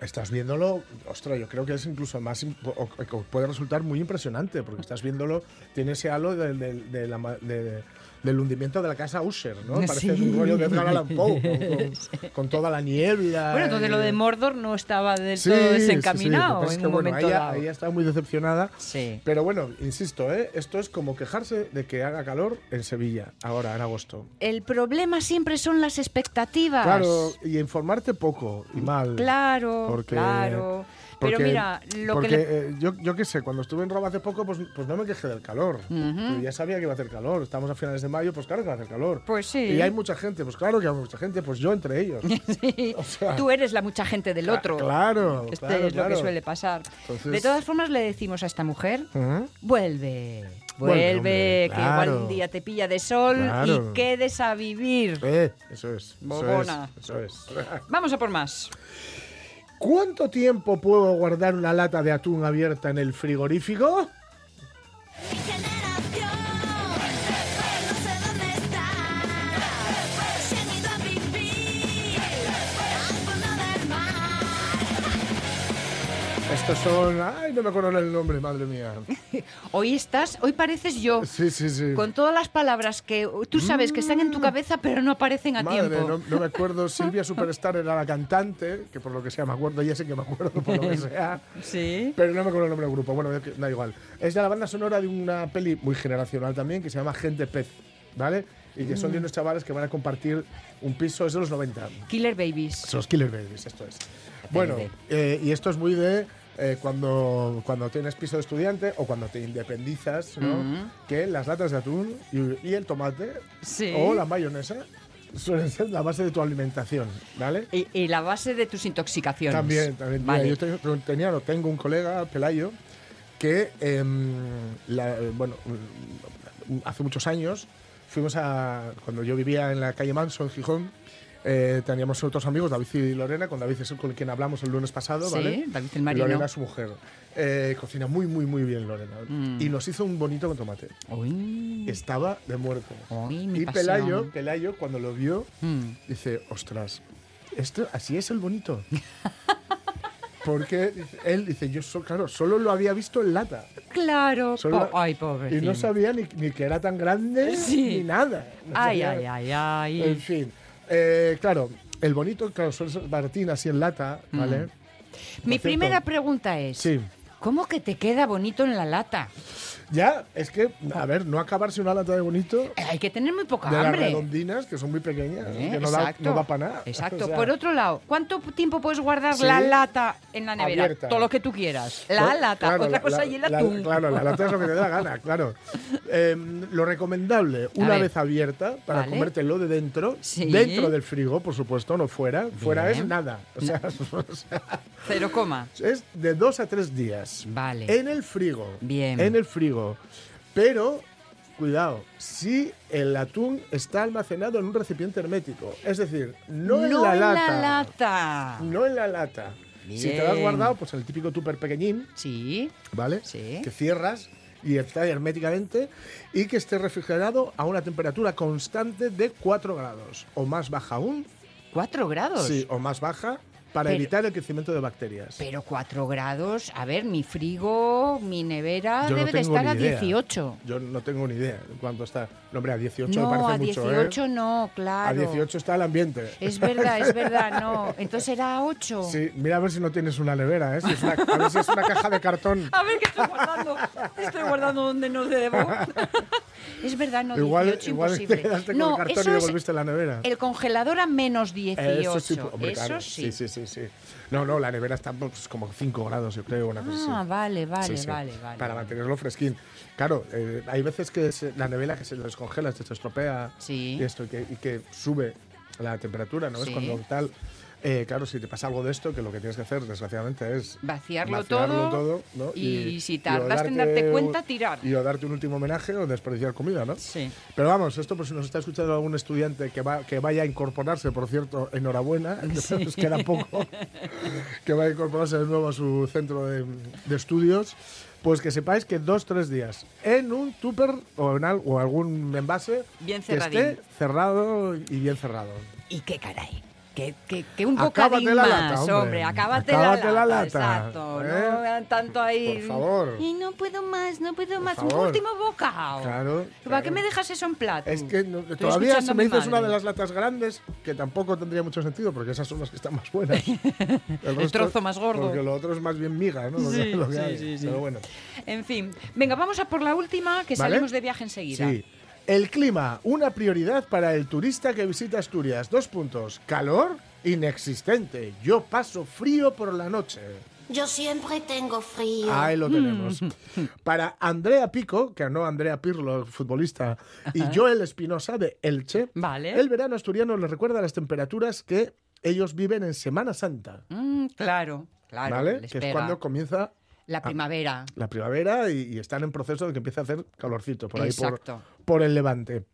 Estás viéndolo, ostras, yo creo que es incluso más, o- o- puede resultar muy impresionante, porque estás viéndolo, tiene ese halo de la ma- de- del hundimiento de la casa Usher, ¿no? Parece Sí. un rollo de Edgar Allan Poe, con, con- con toda la niebla. Bueno, entonces lo de Mordor no estaba del sí, todo desencaminado pasa es en que, un bueno, momento ella, dado. ella está muy decepcionada. Sí. Pero bueno, insisto, ¿eh? esto es como quejarse de que haga calor en Sevilla, ahora, en agosto. El problema siempre son las expectativas. Claro, y informarte poco y mal. Claro, Porque- claro. Pero Porque- mira, lo porque, que le... eh, yo, yo qué sé, cuando estuve en Roma hace poco, pues, pues no me quejé del calor. Yo ya sabía que iba a hacer calor. Estamos a finales de mayo, pues claro que va a hacer calor. Pues sí. Y hay mucha gente, pues claro que hay mucha gente, pues yo entre ellos. Sí, O sea, Tú eres la mucha gente del otro. claro, Este claro, es lo que claro. suele pasar. Entonces- De todas formas, le decimos a esta mujer, Ujú. vuelve, Vuelve, vuelve, hombre, que igual claro. un día te pilla de sol Claro. y quedes a vivir. Eh, eso es. Eso Bobona. es. Eso es. Vamos a por más. ¿Cuánto tiempo puedo guardar una lata de atún abierta en el frigorífico? Estos son. Ay, no me acuerdo el nombre, madre mía. Hoy estás, hoy pareces yo. Sí, sí, sí. Con todas las palabras que tú sabes que están en tu cabeza, pero no aparecen a Madre, tiempo. no, no me acuerdo. Silvia Superstar era la cantante, que por lo que sea me acuerdo, ya sé que me acuerdo por lo que sea. Sí. Pero no me acuerdo el nombre del grupo. Bueno, da- da igual. Es de la banda sonora de una peli muy generacional también que se llama Gente Pez, ¿vale? Y que son de unos chavales que van a compartir un piso, es de los 90. Killer Babies. Son los Killer Babies, esto es. Bueno, eh, y esto es muy de eh, cuando, cuando tienes piso de estudiante o cuando te independizas, ¿no? Que las latas de atún y, y el tomate Sí. o la mayonesa suelen ser la base de tu alimentación, ¿vale? Y, y la base de tus intoxicaciones. También, también. Mira, Vale. yo tengo- tenía, tengo un colega, Pelayo, que, em, la- bueno, hace muchos años fuimos a, cuando yo vivía en la calle Manso, en Gijón, eh, teníamos otros amigos, David y Lorena, con David es el con quien hablamos el lunes pasado, Sí, ¿vale? David el Y marino. Lorena su mujer. Eh, cocina muy, muy, muy bien Lorena. Mm. Y nos hizo un bonito con tomate. Uy, Estaba de muerte. uy, mi y pasión. Pelayo, Pelayo, cuando lo vio, Mm. dice, ostras, esto así es el bonito. Porque él dice, yo so- claro, solo lo había visto en lata. Claro. Solo- po- ay, pobre. Y no sabía ni, ni que era tan grande Sí. ni nada. No Ay, sabía. ay, ay, ay. En fin, eh, claro, el bonito, claro, suele ser baratín así en lata, ¿vale? Mi Por cierto, primera pregunta es: Sí. ¿Cómo que te queda bonito en la lata? Ya, es que, a ver, no acabarse una lata de bonito Hay que tener muy poca de las hambre. redondinas, que son muy pequeñas, Eh, que no da, no da para nada. Exacto. O sea, Por otro lado, ¿cuánto tiempo puedes guardar Sí. la lata en la nevera? Abierta. Todo lo que tú quieras. La lata, claro, otra la- cosa la- y el la- atún. claro, la lata es lo que te dé la gana, claro. Eh, lo recomendable, una ver. vez abierta, para Vale. comértelo de dentro, Sí. dentro del frigo, por supuesto, no fuera. Fuera Bien. es nada. O sea, o sea, Cero coma. es de dos a tres días. Vale. En el frigo. Bien. En el frigo. Pero, cuidado, si el atún está almacenado en un recipiente hermético, es decir, no, en la lata. lata. No en la lata. Si te lo has Bien. guardado, pues en el típico tupper pequeñín, Sí. ¿vale? Sí. Que cierras y está herméticamente y que esté refrigerado a una temperatura constante de 4 grados o más baja aún. ¿Cuatro grados? Sí, o más baja para Pero- evitar el crecimiento de bacterias. Pero cuatro grados, a ver, mi frigo, mi nevera Yo no debe de estar a ni idea. 18. Yo no tengo ni idea de cuánto está. No, hombre, a 18 me No, parece a mucho, 18 ¿eh? no, claro. A 18 está el ambiente. Es verdad, es verdad, no. Entonces era 8. Sí, mira a ver si no tienes una nevera, ¿eh? Si es una- a ver si es una caja de cartón. A ver qué estoy guardando. Estoy guardando donde no debo. es verdad, no, igual 18 igual imposible. te quedaste con no, el cartón y es devolviste la nevera. el congelador a menos 18. Eso sí, hombre, Eso claro. sí. sí, sí, sí. No, no, la nevera está pues, como 5 grados, yo creo, una cosa Ah, así. vale, vale, Sí, vale, vale. Para mantenerlo fresquín. Claro, eh, hay veces que se- la nevera que se descongela, se estropea y esto, y que, y que sube la temperatura, ¿no? Es cuando tal. Eh, claro, si te pasa algo de esto, que lo que tienes que hacer, desgraciadamente, es Vaciarlo, vaciarlo todo, ¿no? y, si o tardaste en darte cuenta, tirar. Y o darte un último homenaje o desperdiciar comida, ¿no? Sí. Pero vamos, esto por si nos está escuchando algún estudiante que, va, que vaya a incorporarse, por cierto, enhorabuena, que nos queda poco, que vaya a incorporarse de nuevo a su centro de, de estudios, pues que sepáis que dos, tres días en un tupper o en al- o algún envase Bien que esté cerrado y bien cerrado. ¿Y qué caray? Que, que, que un Acábate bocadín la más, lata, hombre. hombre. Acábate, Acábate la, la lata. lata, Exacto. ¿eh? No vean tanto ahí. Por favor. Y no puedo más, no puedo más. favor. Un último bocado. Claro, ¿Para qué me dejas eso en plato? Es que no- todavía si me dices una de las latas grandes, que tampoco tendría mucho sentido, porque esas son las que están más buenas. El, trozo más gordo. Porque lo otro es más bien miga, ¿no? Lo que- Sí, lo que sí, hay. sí, sí. Pero bueno. En fin. Venga, vamos a por la última, que ¿Vale? salimos de viaje enseguida. Sí. El clima, una prioridad para el turista que visita Asturias. Dos puntos. Calor, inexistente. Yo paso frío por la noche. Yo siempre tengo frío. Ahí lo tenemos. Para Andrea Pico, que no Andrea Pirlo, futbolista, y Joel Espinosa de Elche, Vale. el verano asturiano les recuerda las temperaturas que ellos viven en Semana Santa. Mm, claro, claro. ¿Vale? Que es cuando comienza La primavera. la primavera y, y están en proceso de que empiece a hacer calorcito por ahí por, Exacto. Por el levante.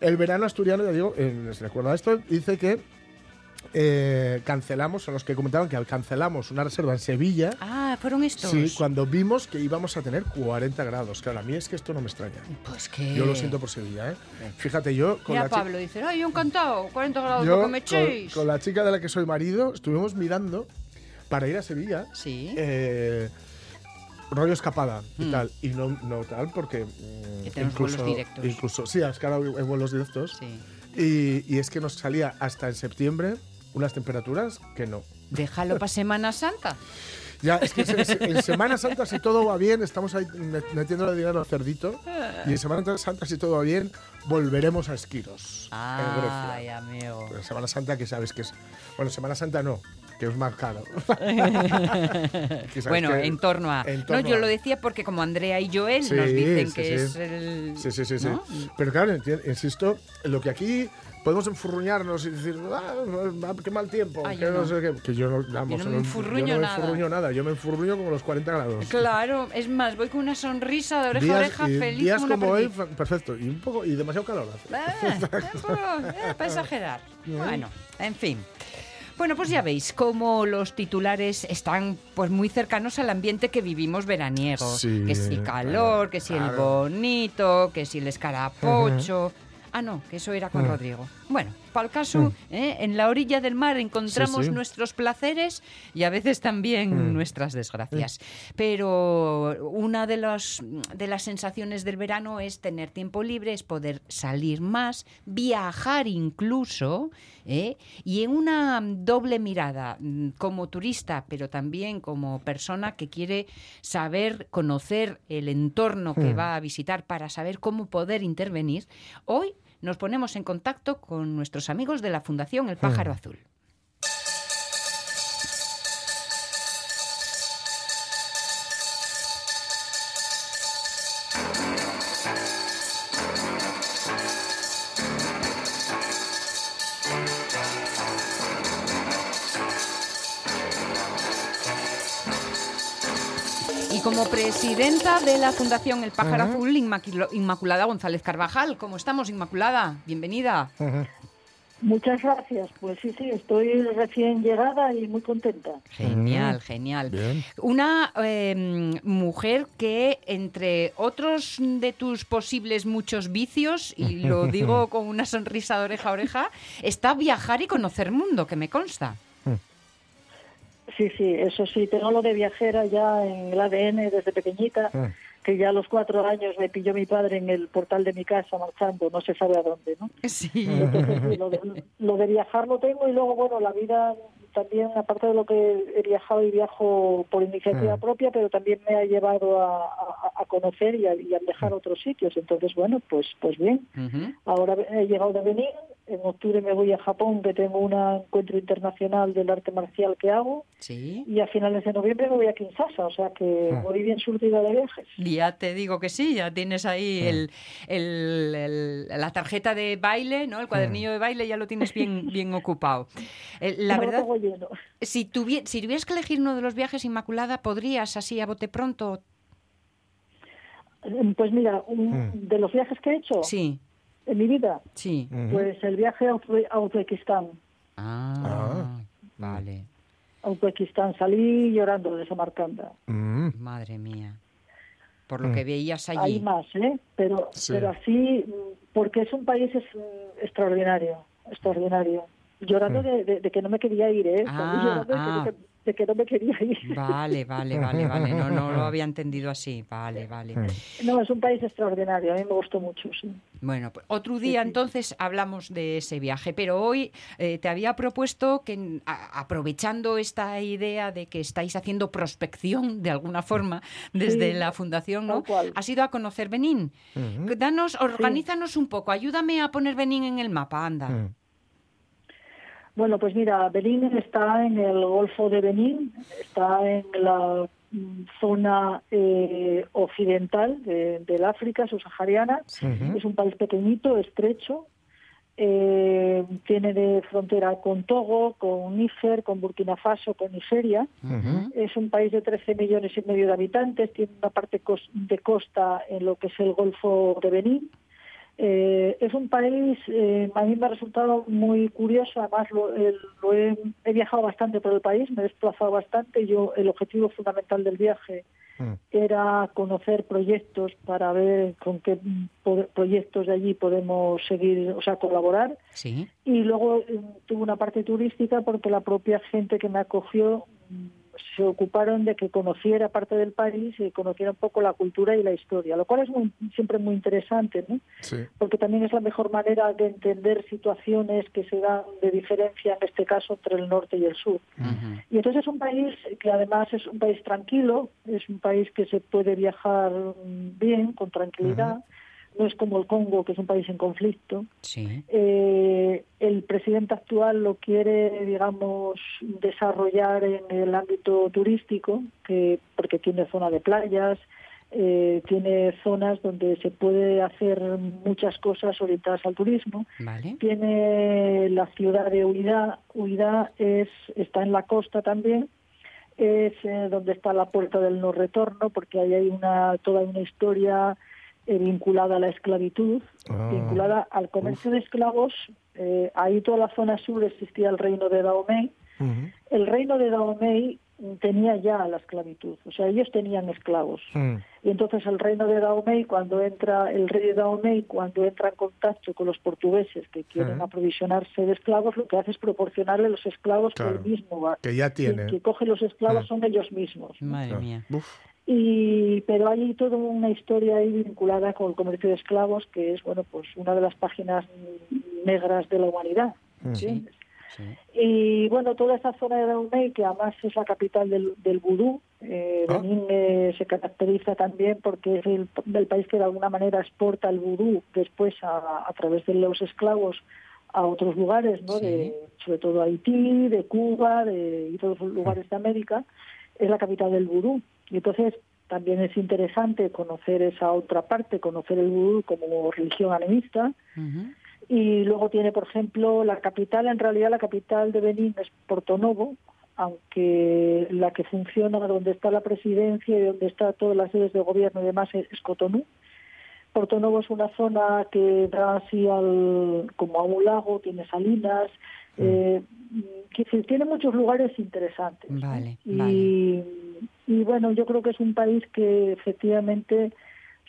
El verano asturiano, ya digo, eh, les recuerdo esto, dice que eh, cancelamos, son los que comentaban que cancelamos una reserva en Sevilla. Ah, fueron estos. Sí, cuando vimos que íbamos a tener 40 grados. Claro, a mí es que esto no me extraña. Pues que. Yo lo siento por Sevilla, ¿eh? Fíjate, yo con Mira, la Pablo dice, ay, yo encantado, 40 grados, yo lo que me con, echéis. con la chica de la que soy marido estuvimos mirando para ir a Sevilla. Sí. eh, rollo escapada y Mm. tal. Y no, no tal porque. mm, Que tenemos vuelos directos. Incluso, sí, es que ahora hay vuelos directos. Sí. Y, y es que nos salía hasta en septiembre unas temperaturas que no. Déjalo para Semana Santa. Ya, es que en, en Semana Santa, si todo va bien, estamos ahí met- metiéndole dinero al cerdito. Y en Semana Santa, si todo va bien, volveremos a Esquiros, en Grecia. Ay, amigo. Pero Semana Santa, que sabes que es. Bueno, Semana Santa no, que es más caro. Bueno, que- en torno a. en no, torno yo a- lo decía porque como Andrea y Joel Sí, nos dicen sí, que sí. es el. Sí, sí, sí, sí. ¿no? Pero claro, insisto, lo que aquí podemos enfurruñarnos y decir, ah, ah, qué mal tiempo, Ah, que yo no, no. sé qué. Que yo no, vamos, no me enfurruño yo no nada. enfurruño nada. Yo me enfurruño como los 40 grados. Claro, es más, voy con una sonrisa de oreja a Días, oreja y feliz días como hoy, perfecto. Y un poco, y demasiado calor hace. Poco, eh, para exagerar. Bueno, en fin. Bueno, pues ya veis cómo los titulares están pues muy cercanos al ambiente que vivimos veraniego. Sí, que si calor, que si el bonito, que si el escarapocho. Ah, no, que eso era con Mm. Rodrigo. Bueno, el caso, ¿eh? en la orilla del mar encontramos Sí, sí. nuestros placeres y a veces también Mm. nuestras desgracias. Pero una de, los, de las sensaciones del verano es tener tiempo libre, es poder salir más, viajar incluso, ¿eh? y en una doble mirada, mm, como turista, pero también como persona que quiere saber, conocer el entorno que Mm. va a visitar para saber cómo poder intervenir, hoy nos ponemos en contacto con nuestros amigos de la Fundación El Pájaro Azul. Presidenta de la Fundación El Pájaro Azul, Inmaculada González Carvajal. ¿Cómo estamos, Inmaculada? Bienvenida. Muchas gracias. Pues sí, sí, estoy recién llegada y muy contenta. Genial, genial. Bien. Una eh, mujer que, entre otros de tus posibles muchos vicios, y lo digo con una sonrisa de oreja a oreja, está viajar y conocer mundo, que me consta. Sí, sí, eso sí, tengo lo de viajera ya en el ADN desde pequeñita, Mm. que ya a los cuatro años me pilló mi padre en el portal de mi casa marchando, no se sabe a dónde, ¿no? Sí. Entonces, sí, lo, de, lo de viajar lo tengo y luego, bueno, la vida también, aparte de lo que he viajado y viajo por iniciativa Mm. propia, pero también me ha llevado a, a- a conocer y a, y a viajar a otros sitios. Entonces, bueno, pues, pues bien. Ahora he llegado de Benín, en octubre me voy a Japón, que tengo un encuentro internacional del arte marcial que hago, Sí. y a finales de noviembre me voy a Kinshasa, o sea que Ah. voy bien surtida de viajes. Ya te digo que sí, ya tienes ahí el, el- el- la tarjeta de baile, ¿no? El cuadernillo de baile ya lo tienes bien, bien ocupado. Eh, La lo si, tuvie- si tuvieras que elegir uno de los viajes, Inmaculada, ¿podrías así a bote pronto? Pues mira, un- Mm. de los viajes que he hecho Sí, en mi vida, sí. Pues el viaje a Uzbe- a Uzbekistán. Ah, vale. A Uzbekistán salí llorando de Samarcanda. Mm. Madre mía. Por lo Mm. que veías Hay allí. más, ¿eh? Pero, Sí. pero así, mm, porque es un país es, mm, extraordinario, extraordinario. Llorando de, de- de que no me quería ir, ¿eh? Ah, llorando de que- ah. de, que, de que no me quería ir. Vale, vale, vale, vale. No, no lo había entendido así. Vale, vale. No, es un país extraordinario, a mí me gustó mucho, sí. Bueno, pues otro día entonces hablamos de ese viaje, pero hoy eh, te había propuesto que a- aprovechando esta idea de que estáis haciendo prospección de alguna forma desde Sí, la fundación, ¿no? Has ido a conocer Benín. Danos, organízanos un poco, ayúdame a poner Benín en el mapa, anda. Bueno, pues mira, Benín está en el Golfo de Benín, está en la mm, zona eh, occidental de- del África subsahariana. Es un país pequeñito, estrecho. eh, tiene de frontera con Togo, con Níger, con Burkina Faso, con Nigeria. Es un país de 13 millones y medio de habitantes, tiene una parte de costa en lo que es el Golfo de Benín. Eh, es un país, eh, a mí me ha resultado muy curioso, además lo, el- lo he, he viajado bastante por el país, me he desplazado bastante. Yo El objetivo fundamental del viaje Mm. era conocer proyectos para ver con qué mm, proyectos de allí podemos seguir, o sea, colaborar. Sí. Y luego eh, tuve una parte turística porque la propia gente que me acogió mm, se ocuparon de que conociera parte del país y conociera un poco la cultura y la historia, lo cual es muy- siempre muy interesante, ¿no? Sí. porque también es la mejor manera de entender situaciones que se dan de diferencia, en este caso, entre el norte y el sur. Y entonces es un país que además es un país tranquilo, es un país que se puede viajar bien, con tranquilidad, no es como el Congo, que es un país en conflicto. Sí. Eh, el presidente actual lo quiere, digamos, desarrollar en el ámbito turístico, que porque tiene zona de playas, eh, tiene zonas donde se puede hacer muchas cosas orientadas al turismo. Vale. Tiene la ciudad de Huida, Huida es, está en la costa también, es eh, donde está la puerta del no retorno, porque ahí hay una toda una historia vinculada a la esclavitud, Ah. vinculada al comercio de esclavos. Eh, ahí toda la zona sur existía el reino de Dahomey. El reino de Dahomey tenía ya la esclavitud, o sea, ellos tenían esclavos. Mm. Y entonces el reino de Dahomey, cuando entra el rey de Dahomey, cuando entra en contacto con los portugueses que quieren aprovisionarse de esclavos, lo que hace es proporcionarle los esclavos Claro, que él mismo va. que ya tiene. Quien que coge los esclavos Mm. son ellos mismos. Madre mía. Uf. Y pero hay toda una historia ahí vinculada con el comercio de esclavos que es bueno pues una de las páginas negras de la humanidad. Mm. Sí. Y bueno, toda esa zona de Dahomey, que además es la capital del, del vudú, eh, Ah. Benín eh, se caracteriza también porque es el, el país que de alguna manera exporta el vudú después a, a través de los esclavos a otros lugares, ¿no? Sí. de, sobre todo Haití, de Cuba de, y todos los lugares de América, es la capital del vudú. Y entonces también es interesante conocer esa otra parte, conocer el vudú como religión animista. Y luego tiene, por ejemplo, la capital, en realidad la capital de Benín es Porto Novo, aunque la que funciona donde está la presidencia y donde está todas las sedes de gobierno y demás es, Cotonú. Porto Novo es una zona que da así al, como a un lago, tiene salinas, eh, quiero decir, tiene muchos lugares interesantes. Vale, vale. y bueno, yo creo que es un país que efectivamente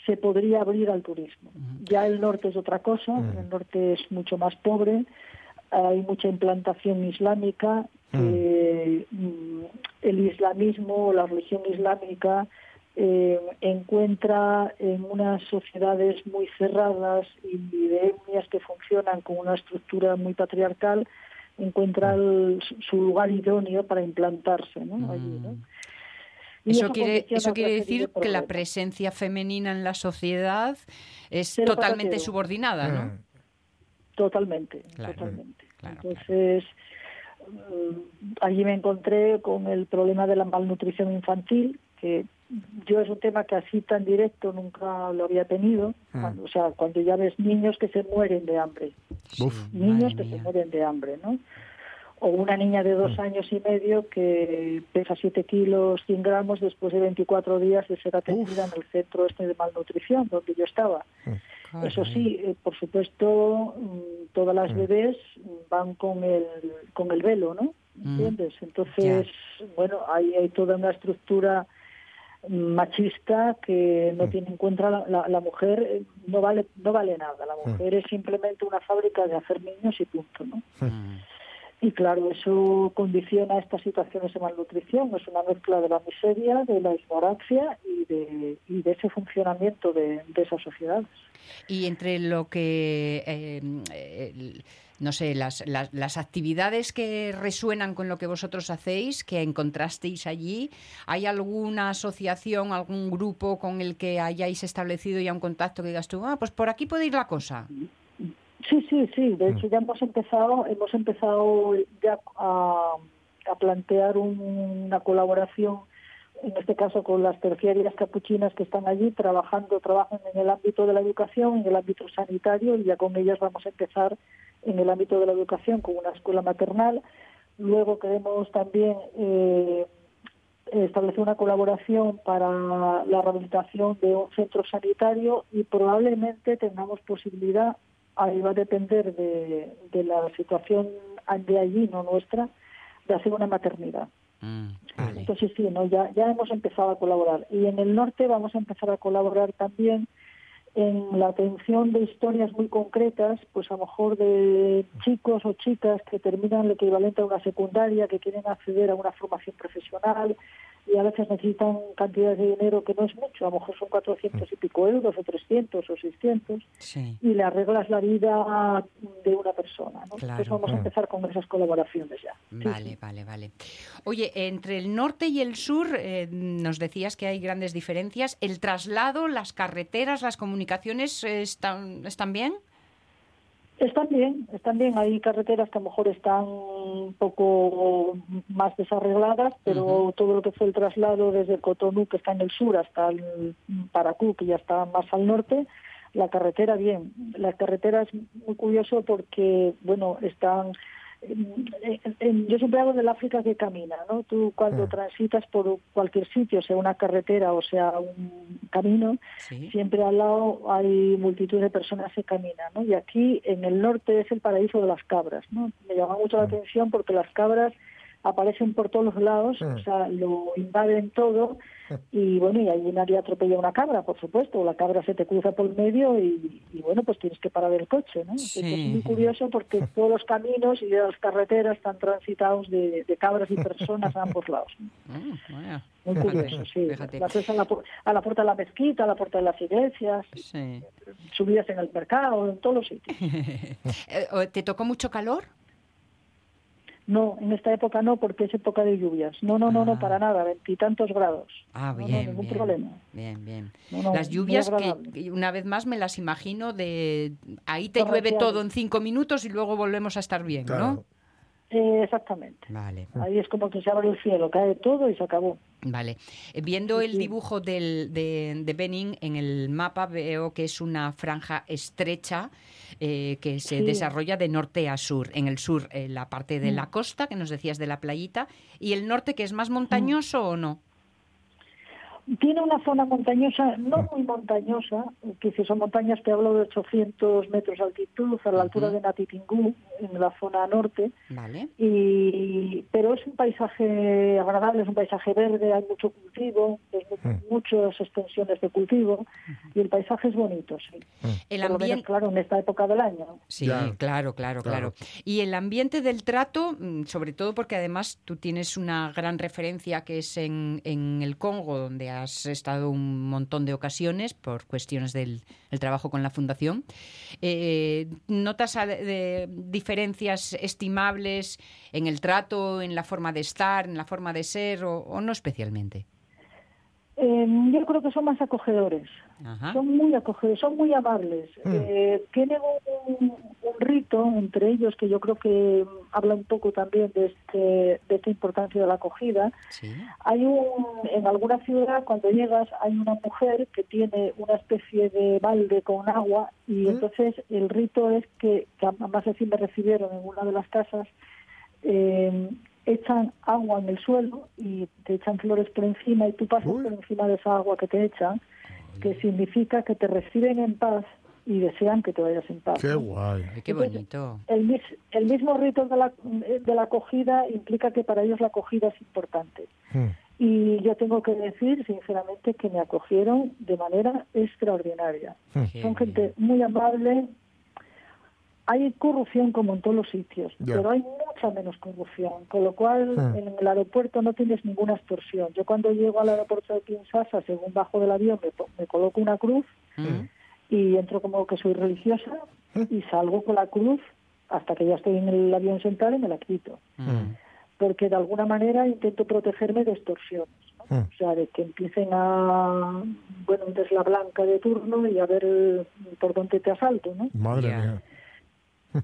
se podría abrir al turismo. Ya el norte es otra cosa, el norte es mucho más pobre, hay mucha implantación islámica, eh, el islamismo, la religión islámica eh, encuentra en unas sociedades muy cerradas y de etnias que funcionan con una estructura muy patriarcal, encuentra el- su lugar idóneo para implantarse ¿no? allí. ¿no? Eso quiere, eso quiere decir de que la presencia femenina en la sociedad es Cero totalmente subordinada, ¿no? Mm. Totalmente, Claro, totalmente. claro, Entonces, mm, allí me encontré con el problema de la malnutrición infantil, que yo es un tema que así tan directo nunca lo había tenido. Mm. Cuando- o sea, cuando ya ves niños que se mueren de hambre, Uf. niños que se mueren de hambre, ¿no? O una niña de Mm. dos años y medio que pesa 7 kilos 100 gramos después de 24 días de ser atendida en el centro este de malnutrición donde yo estaba. Eso sí, eh, por supuesto, mm, todas las bebés van con el, con el velo, ¿no? Mm. ¿Entiendes? Entonces, bueno, ahí hay toda una estructura machista que no tiene en cuenta la, la- la mujer eh, no vale no vale nada la mujer es simplemente una fábrica de hacer niños y punto no Mm. Y claro eso condiciona estas situaciones de malnutrición. Es una mezcla de la miseria de la ignorancia y de y de ese funcionamiento de, de esas sociedades. Y entre lo que, eh, no sé, las, las, las actividades que resuenan con lo que vosotros hacéis, que encontrasteis allí, ¿hay alguna asociación, algún grupo con el que hayáis establecido ya un contacto que digas tú, ah, pues por aquí puede ir la cosa? Sí, sí, sí. De hecho, ya hemos empezado, hemos empezado ya a, a plantear un- una colaboración, en este caso con las terciarias capuchinas que están allí trabajando, trabajan en el ámbito de la educación, en el ámbito sanitario, y ya con ellas vamos a empezar en el ámbito de la educación con una escuela maternal. Luego queremos también eh, establecer una colaboración para la rehabilitación de un centro sanitario y probablemente tengamos posibilidad, ahí va a depender de, de la situación de allí, no nuestra, de hacer una maternidad. Mm, vale. Entonces sí, ¿no? ya, ya hemos empezado a colaborar. Y en el norte vamos a empezar a colaborar también en la atención de historias muy concretas, pues a lo mejor de chicos o chicas que terminan el equivalente a una secundaria, que quieren acceder a una formación profesional y a veces necesitan cantidades de dinero que no es mucho, a lo mejor son 400 y pico euros o 300 o 600 Sí. y le arreglas la vida de una persona. ¿no? Claro. Entonces vamos a empezar con esas colaboraciones ya. Vale, sí. vale, vale. Oye, entre el norte y el sur eh, nos decías que hay grandes diferencias. ¿El traslado, las carreteras, las comunicaciones eh, están, están bien? Están bien, están bien. Hay carreteras que a lo mejor están un poco más desarregladas, pero todo lo que fue el traslado desde Cotonú, que está en el sur, hasta el Paracú, que ya está más al norte, la carretera bien. La carretera es muy curioso porque, bueno, están... yo siempre hablo del África que camina, ¿no? Tú cuando transitas por cualquier sitio, sea una carretera o sea un camino, Sí. siempre al lado hay multitud de personas que caminan, ¿no? Y aquí en el norte es el paraíso de las cabras, ¿no? Me llama mucho la atención porque las cabras aparecen por todos los lados, o sea, lo invaden todo y bueno, y allí nadie atropella una cabra, por supuesto, la cabra se te cruza por el medio y, y, bueno, pues tienes que parar el coche, ¿no? Sí. Es muy curioso porque todos los caminos y las carreteras están transitados de, de cabras y personas a ambos lados. ¿no? Mm, Muy fíjate, curioso, sí. fíjate. Las a la, a la puerta de la mezquita, a la puerta de las iglesias, Sí. subidas en el mercado, en todos los sitios. Eh, ¿Te tocó mucho calor? No, en esta época no, porque es época de lluvias. No, no, no, Ah. no, para nada, veintitantos grados. Ah, No, no, bien, ningún bien. problema. Bien, bien. No, no, Las lluvias que, una vez más me las imagino de ahí te llueve todo en cinco minutos y luego volvemos a estar bien, ¿no? Eh, exactamente. Vale. Ahí es como que se abre el cielo, cae todo y se acabó. Vale. Eh, Viendo el dibujo del, de, de Benin en el mapa veo que es una franja estrecha eh, que se Sí. desarrolla de norte a sur. En el sur eh, la parte de Mm. la costa, que nos decías de la playita, y el norte que es más montañoso o no. Tiene una zona montañosa, no muy montañosa, que si son montañas te hablo de 800 metros de altitud, a la altura de Natitingú, en la zona norte, Vale. y pero es un paisaje agradable, es un paisaje verde, hay mucho cultivo, hay mu- muchas extensiones de cultivo, y el paisaje es bonito, sí. El Por lo menos, ambiente. claro, en esta época del año. Sí, Ya. claro, claro, claro, Claro. Y el ambiente del trato, mm, sobre todo porque además tú tienes una gran referencia que es en, en el Congo, donde has estado un montón de ocasiones por cuestiones del el trabajo con la fundación. Eh, ¿Notas de- diferencias estimables en el trato, en la forma de estar, en la forma de ser o, no especialmente? Eh, yo creo que son más acogedores. Ajá. Son muy acogedores, son muy amables. Eh, tienen un, un rito entre ellos que yo creo que mm, habla un poco también de, este, de esta importancia de la acogida. Sí. Hay un, en alguna ciudad, cuando llegas, hay una mujer que tiene una especie de balde con agua y entonces el rito es que, que además así me recibieron en una de las casas, eh, echan agua en el suelo y te echan flores por encima y tú pasas Uy. por encima de esa agua que te echan, que significa que te reciben en paz y desean que te vayas en paz. Qué guay. Ay, Qué bonito. El, mis- el mismo rito de la, de la acogida implica que para ellos la acogida es importante. Mm. Y yo tengo que decir, sinceramente, que me acogieron de manera extraordinaria. Qué Son gente muy amable. Hay corrupción como en todos los sitios, pero hay mucha menos corrupción, con lo cual Hmm. en el aeropuerto no tienes ninguna extorsión. Yo cuando llego al aeropuerto de Kinshasa, según bajo del avión, me, coloco una cruz Mm. y entro como que soy religiosa y salgo con la cruz hasta que ya estoy en el avión central y me la quito. Mm. Porque de alguna manera intento protegerme de extorsiones. ¿no? Mm. O sea, de que empiecen a, bueno, eres la blanca de turno y a ver por dónde te asalto, ¿no? Madre mía.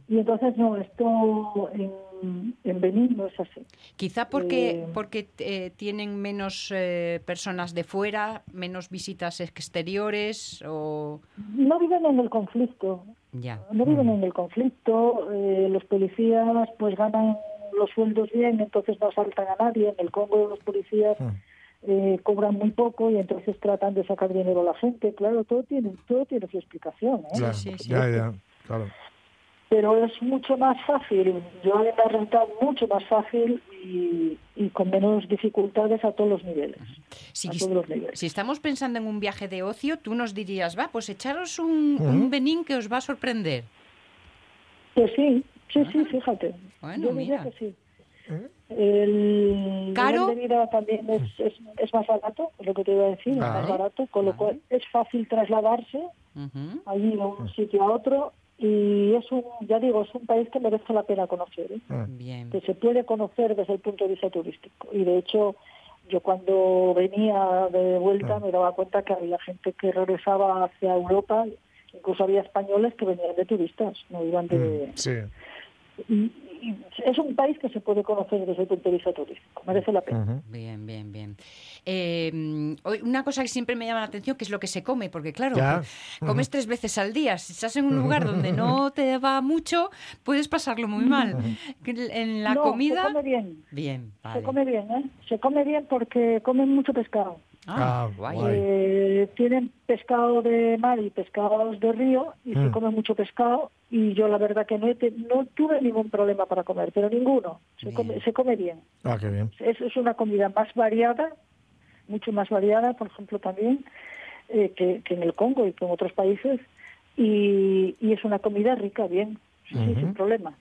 Y entonces, no, esto en, en Benín no es así. Quizá porque, Eh, porque eh, tienen menos eh, personas de fuera, menos visitas exteriores o... No viven en el conflicto, Ya. no viven en el conflicto, eh, los policías pues ganan los sueldos bien, entonces no asaltan a nadie, en el Congo los policías Mm. eh, cobran muy poco y entonces tratan de sacar dinero a la gente, claro, todo tiene, todo tiene su explicación, ¿eh? Claro, sí, sí. Ya, ya. Claro. Pero es mucho más fácil, yo he rentado mucho más fácil y, y con menos dificultades a todos los niveles. Si, a todos los niveles. si estamos pensando en un viaje de ocio, tú nos dirías, va, pues echaros un, un Benín que os va a sorprender. Pues sí, sí, sí, fíjate. Bueno, yo diría mira. que sí. El ¿Caro? nivel de vida también es, es, es más barato, es lo que te iba a decir, es más barato, con lo cual es fácil trasladarse allí de un sitio a otro y es un, ya digo, es un país que merece la pena conocer, ¿eh? Bien. que se puede conocer desde el punto de vista turístico. Y de hecho, yo cuando venía de vuelta me daba cuenta que había gente que regresaba hacia Europa, incluso había españoles que venían de turistas, no iban de... Sí. y- y es un país que se puede conocer desde el punto de vista turístico, merece la pena. Bien, bien, bien. Eh, hoy- una cosa que siempre me llama la atención que es lo que se come, porque claro, que comes tres veces al día. Si estás en un lugar donde no te va mucho, puedes pasarlo muy mal. En la No, comida. se come bien, Bien, vale. se come bien, ¿eh? Se come bien porque comen mucho pescado. Ah, Ah, guay. Eh, tienen pescado de mar y pescados de río y se Mm. come mucho pescado y yo la verdad que no, he no tuve ningún problema para comer, pero ninguno. Se, come, se come bien. Ah, qué bien. Es, es una comida más variada, mucho más variada, por ejemplo, también eh, que, que en el Congo y que en otros países y, y es una comida rica, bien, sí, sin problema.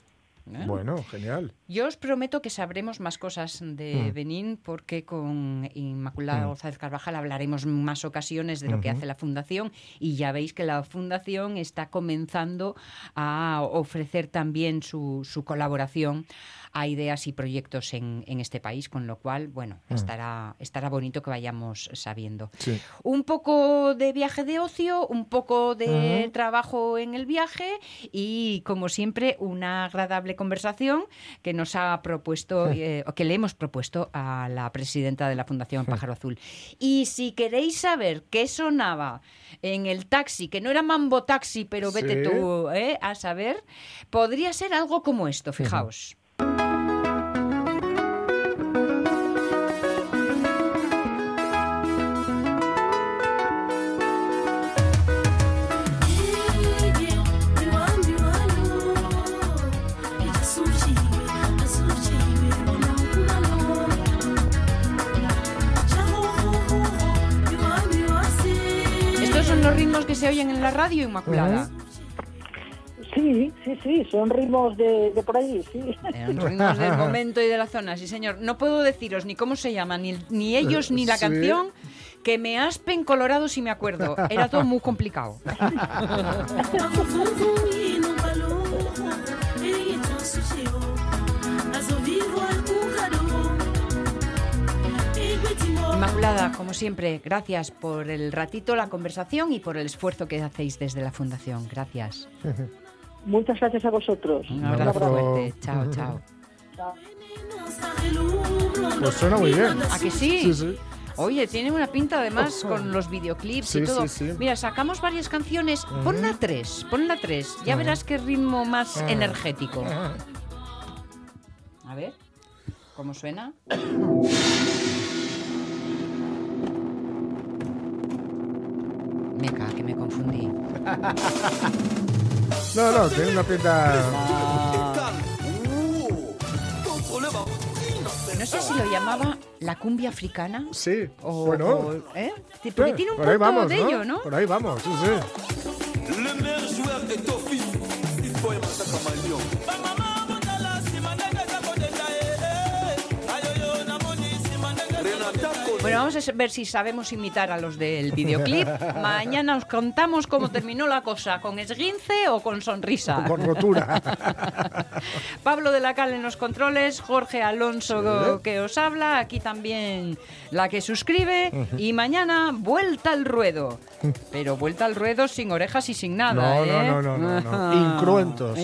¿Eh? Bueno, genial. Yo os prometo que sabremos más cosas de Benín porque con Inmaculada González Carvajal hablaremos en más ocasiones de lo que hace la Fundación y ya veis que la Fundación está comenzando a ofrecer también su, su colaboración a ideas y proyectos en, en este país, con lo cual, bueno, estará, estará bonito que vayamos sabiendo. Sí. Un poco de viaje de ocio, un poco de trabajo en el viaje y, como siempre, una agradable conversación que nos ha propuesto, eh, o que le hemos propuesto a la presidenta de la Fundación Pájaro Azul. Y si queréis saber qué sonaba en el taxi, que no era Mambo Taxi, pero vete Sí. tú eh, a saber, podría ser algo como esto, fijaos. Que se oyen en la radio, Inmaculada. Sí, sí, sí, son ritmos de, de por allí, sí. Eran ritmos del momento y de la zona, sí señor. No puedo deciros ni cómo se llaman, ni, ni ellos, ni la Sí. canción, que me aspen colorado si me acuerdo. Era todo muy complicado. Inmaculada, como siempre, gracias por el ratito, la conversación y por el esfuerzo que hacéis desde la Fundación. Gracias. Muchas gracias a vosotros. Un Un abrazo abrazo. fuerte. Chao, chao. Chao. Pues suena muy bien. ¿A que sí? Sí, sí. Oye, tiene una pinta además con los videoclips Sí, y todo. sí, sí. Mira, sacamos varias canciones. Ponla tres, ponla tres. Ya verás qué ritmo más energético. A ver, ¿cómo suena? Me cago, que me confundí. No, no, tiene una pinta. No sé si lo llamaba la cumbia africana. Sí. O, bueno. o- ¿eh? Porque eh, tiene un por ahí punto vamos, de ello, ¿no? Por ahí vamos, sí, sí. Bueno, vamos a ver si sabemos imitar a los del videoclip. Mañana os contamos cómo terminó la cosa, con esguince o con sonrisa. Con rotura. Pablo de la Cal en los controles, Jorge Alonso que os habla, aquí también la que suscribe y mañana vuelta al ruedo. Pero vuelta al ruedo sin orejas y sin nada, No, ¿eh? no, no, no, no, no. Incruentos.